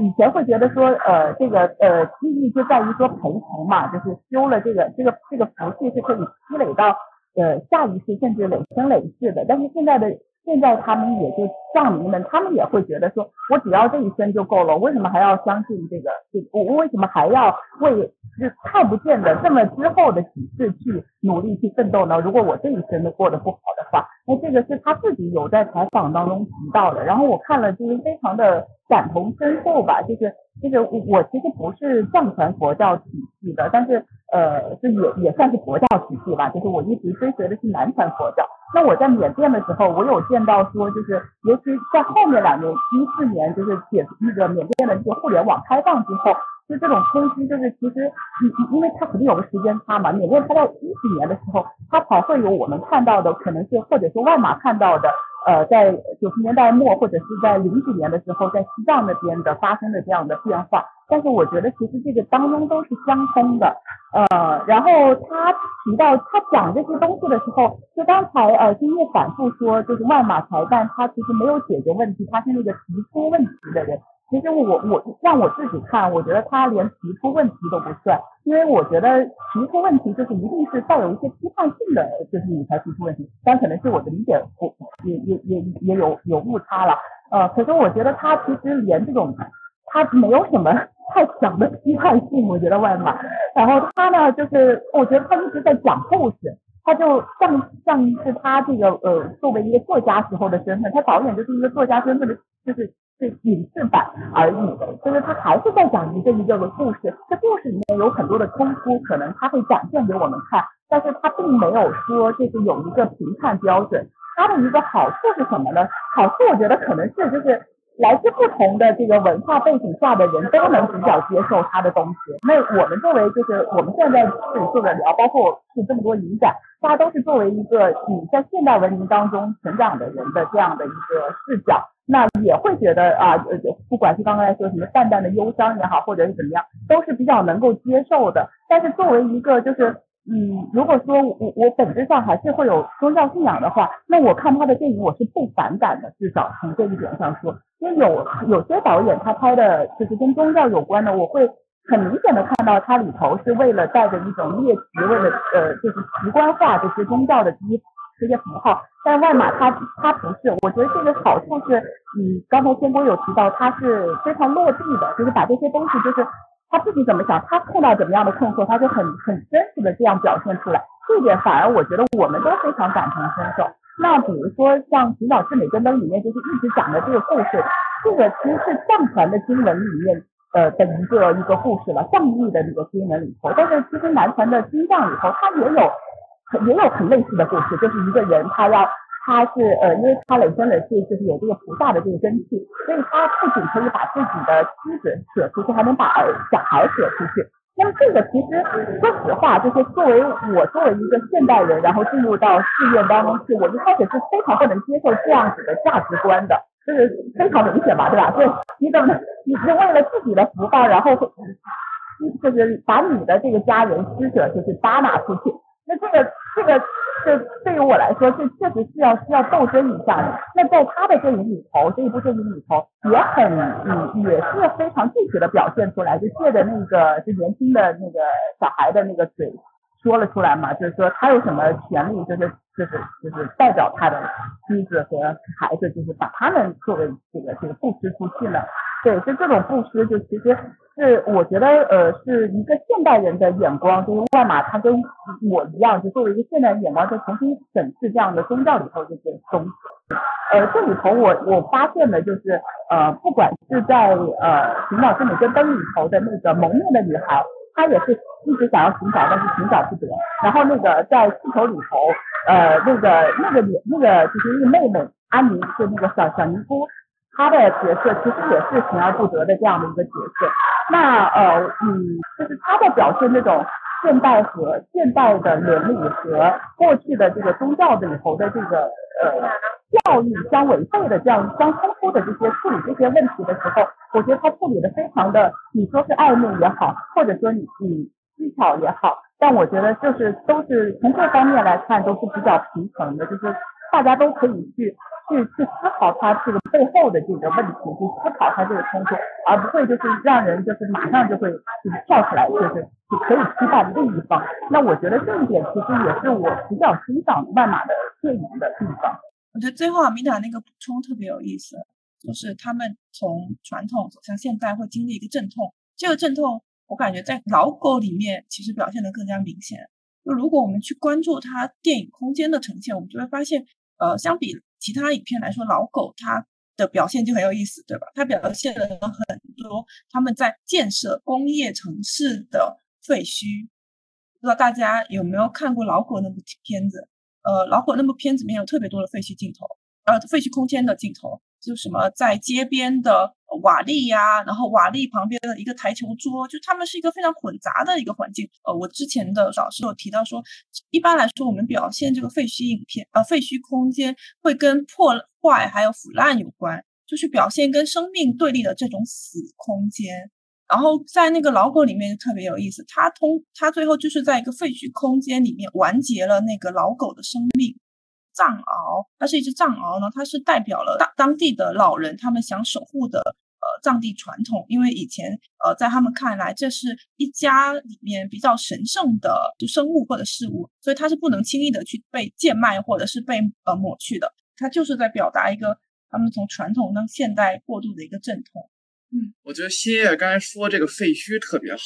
F: 以前会觉得说，呃，这个呃意义就在于说陪同嘛，就是修了这个这个这个福气是可以积累到呃下一世甚至累生累世的。但是现在的。现在他们也就藏民们，他们也会觉得说，我只要这一生就够了，为什么还要相信这个？这我为什么还要为是看不见的这么之后的几次去努力去奋斗呢？如果我这一生都过得不好的话，那这个是他自己有在采访当中提到的。然后我看了就是非常的感同身受吧，就是就是我其实不是藏传佛教体系的，但是呃，这也也算是佛教体系吧，就是我一直追随的是南传佛教。那我在缅甸的时候，我有见到说，就是尤是在后面两年，一四年就是解那个缅甸的这个互联网开放之后，就这种冲击，就是其实，因因为它肯定有个时间差嘛，缅甸它到一几年的时候，它才会有我们看到的，可能是或者说外码看到的，呃，在九十年代末或者是在零几年的时候，在西藏那边的发生的这样的变化。但是我觉得其实这个当中都是相通的。呃，然后他提到他讲这些东西的时候，就刚才呃金叶反复说，就是万马才旦他其实没有解决问题，他是那个提出问题的人。其实我我让我自己看，我觉得他连提出问题都不算，因为我觉得提出问题就是一定是带有一些批判性的，就是你才提出问题。但可能是我的理解不也也也也有有误差了。呃，可是我觉得他其实连这种他没有什么。太强的批判性，我觉得外马。然后他呢，就是我觉得他一直在讲故事，他就像像是他这个呃作为一个作家时候的身份，他导演就是一个作家身份的，就是是影视版而已。就是他还是在讲一个一个的故事，这故事里面有很多的冲突，可能他会展现给我们看，但是他并没有说就是有一个评判标准。他的一个好处是什么呢？好处我觉得可能是就是。来自不同的这个文化背景下的人都能比较接受他的东西。那我们作为就是我们现在是这个聊，包括是这么多影展，大家都是作为一个你在现代文明当中成长的人的这样的一个视角，那也会觉得啊，呃，不管是刚才说什么淡淡的忧伤也好，或者是怎么样，都是比较能够接受的。但是作为一个就是嗯，如果说我我本质上还是会有宗教信仰的话，那我看他的电影我是不反感的，至少从这一点上说。因为有有些导演他拍的就是跟宗教有关的，我会很明显的看到他里头是为了带着一种猎奇，为了呃就是直观化这些宗教的这这些符号。但外码他他不是，我觉得这个好处是，嗯，刚才天波有提到他是非常落地的，就是把这些东西就是他自己怎么想，他碰到怎么样的困惑，他就很很真实的这样表现出来。这一点反而我觉得我们都非常感同身受。那比如说像《寻找至美真灯》里面就是一直讲的这个故事，这个其实是藏传的经文里面呃的一个一个故事了，藏译的这个经文里头。但是其实南传的经藏里头，它也有很也有很类似的故事，就是一个人他要他是呃，因为他累生累世就是有这个菩萨的这个根气，所以他不仅可以把自己的妻子舍出去，还能把儿小孩舍出去。那么这个其实，说实话，就是作为我作为一个现代人，然后进入到寺院当中去，我一开始是非常不能接受这样子的价值观的，就是非常明显嘛，对吧？对，你怎么，你是为了自己的福报，然后，就是把你的这个家人施舍出去，扒拿出去，那这个这个。这对于我来说，这确实是要需要斗争一下的。那在他的电影里头，这一部电影里头也很嗯，也是非常具体的表现出来，就借着那个就年轻的那个小孩的那个嘴说了出来嘛，就是说他有什么权利，就是就是就是代表他的妻子和孩子，就是把他们作为这个这个布施出去了。对，就这种布施，就其实是我觉得，呃，是一个现代人的眼光，就是外马他跟我一样，就作为一个现代人眼光，就重新审视这样的宗教里头这些东西。呃，这里头我我发现的就是，呃，不管是在呃寻找真理跟灯里头的那个蒙面的女孩，她也是一直想要寻找，但是寻找不得。然后那个在气球里头，呃，那个那个女那个就是那个妹妹安妮，就那个小小尼姑。他的角色其实也是寻而不得的这样的一个角色，那呃嗯，就是他在表现这种现代和现代的伦理和过去的这个宗教里头的这个呃教育相违背的这样相冲突的这些处理这些问题的时候，我觉得他处理的非常的，你说是暧昧也好，或者说你你技巧也好，但我觉得就是都是从各方面来看都是比较平衡的，就是大家都可以去。去去思考它这个背后的这个问题，去思考它这个冲突，而不会就是让人就是马上就会就是跳出来，就是就可以批判另一方。那我觉得这一点其实也是我比较欣赏万马的电影的地方。
B: 我觉得最后阿米达那个补充特别有意思，就是他们从传统走向现代会经历一个阵痛，这个阵痛我感觉在老狗里面其实表现的更加明显。就如果我们去关注它电影空间的呈现，我们就会发现，呃，相比。其他影片来说，老狗它的表现就很有意思，对吧？它表现了很多他们在建设工业城市的废墟。不知道大家有没有看过老狗那部片子？呃，老狗那部片子里面有特别多的废墟镜头，呃，废墟空间的镜头。就什么在街边的瓦砾呀，然后瓦砾旁边的一个台球桌，就他们是一个非常混杂的一个环境。呃，我之前的老师有提到说，一般来说我们表现这个废墟影片，呃，废墟空间会跟破坏还有腐烂有关，就是表现跟生命对立的这种死空间。然后在那个老狗里面就特别有意思，它通它最后就是在一个废墟空间里面完结了那个老狗的生命。藏獒，它是一只藏獒呢，它是代表了当当地的老人他们想守护的呃藏地传统，因为以前呃在他们看来这是一家里面比较神圣的就生物或者事物，所以它是不能轻易的去被贱卖或者是被呃抹去的，它就是在表达一个他们从传统到现代过渡的一个阵痛。
D: 嗯，我觉得新叶刚才说这个废墟特别好，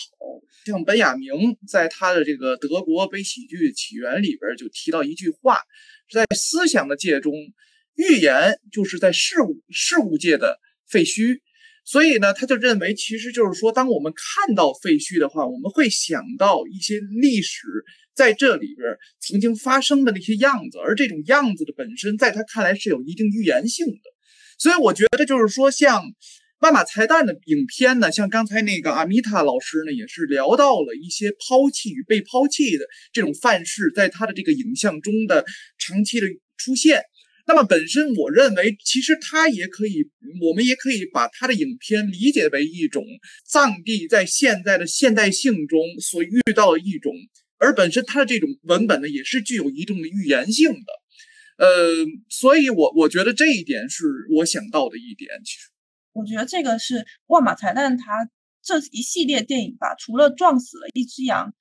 D: 像本雅明在他的这个德国悲喜剧起源里边就提到一句话。在思想的界中，预言就是在事物事物界的废墟，所以呢，他就认为，其实就是说，当我们看到废墟的话，我们会想到一些历史在这里边曾经发生的那些样子，而这种样子的本身，在他看来是有一定预言性的。所以我觉得就是说，像万马才旦的影片呢，像刚才那个阿米塔老师呢，也是聊到了一些抛弃与被抛弃的这种范式，在他的这个影像中的长期的出现。那么本身我认为，其实他也可以，我们也可以把他的影片理解为一种藏地在现在的现代性中所遇到的一种，而本身他的这种文本呢，也是具有一定的预言性的。呃，所以我我觉得这一点是我想到的一点。其实，
G: 我觉得这个是万马才旦它这一系列电影吧，除了撞死了一只羊。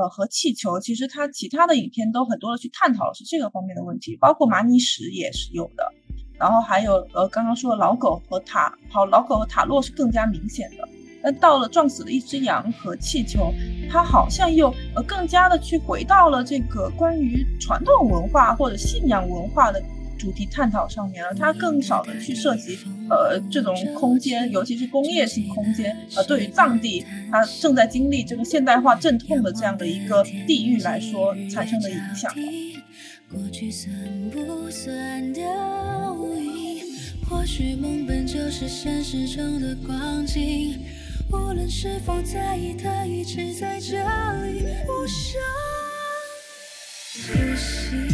G: 呃，和气球，其实它其他的影片都很多的去探讨的是这个方面的问题，包括马尼石也是有的，然后还有呃刚刚说的老狗和塔，好老狗和塔洛是更加明显的，但到了撞死了一只羊和气球，它好像又呃更加的去回到了这个关于传统文化或者信仰文化的。主题探讨上面了，它更少的去涉及，呃，这种空间，尤其是工业性空间，呃，对于藏地它正在经历这个现代化阵痛的这样的一个地域来说产生的影响。过去算不算或许梦本就是现实中的光景，无论是否在意，它一直在这里，无声呼吸。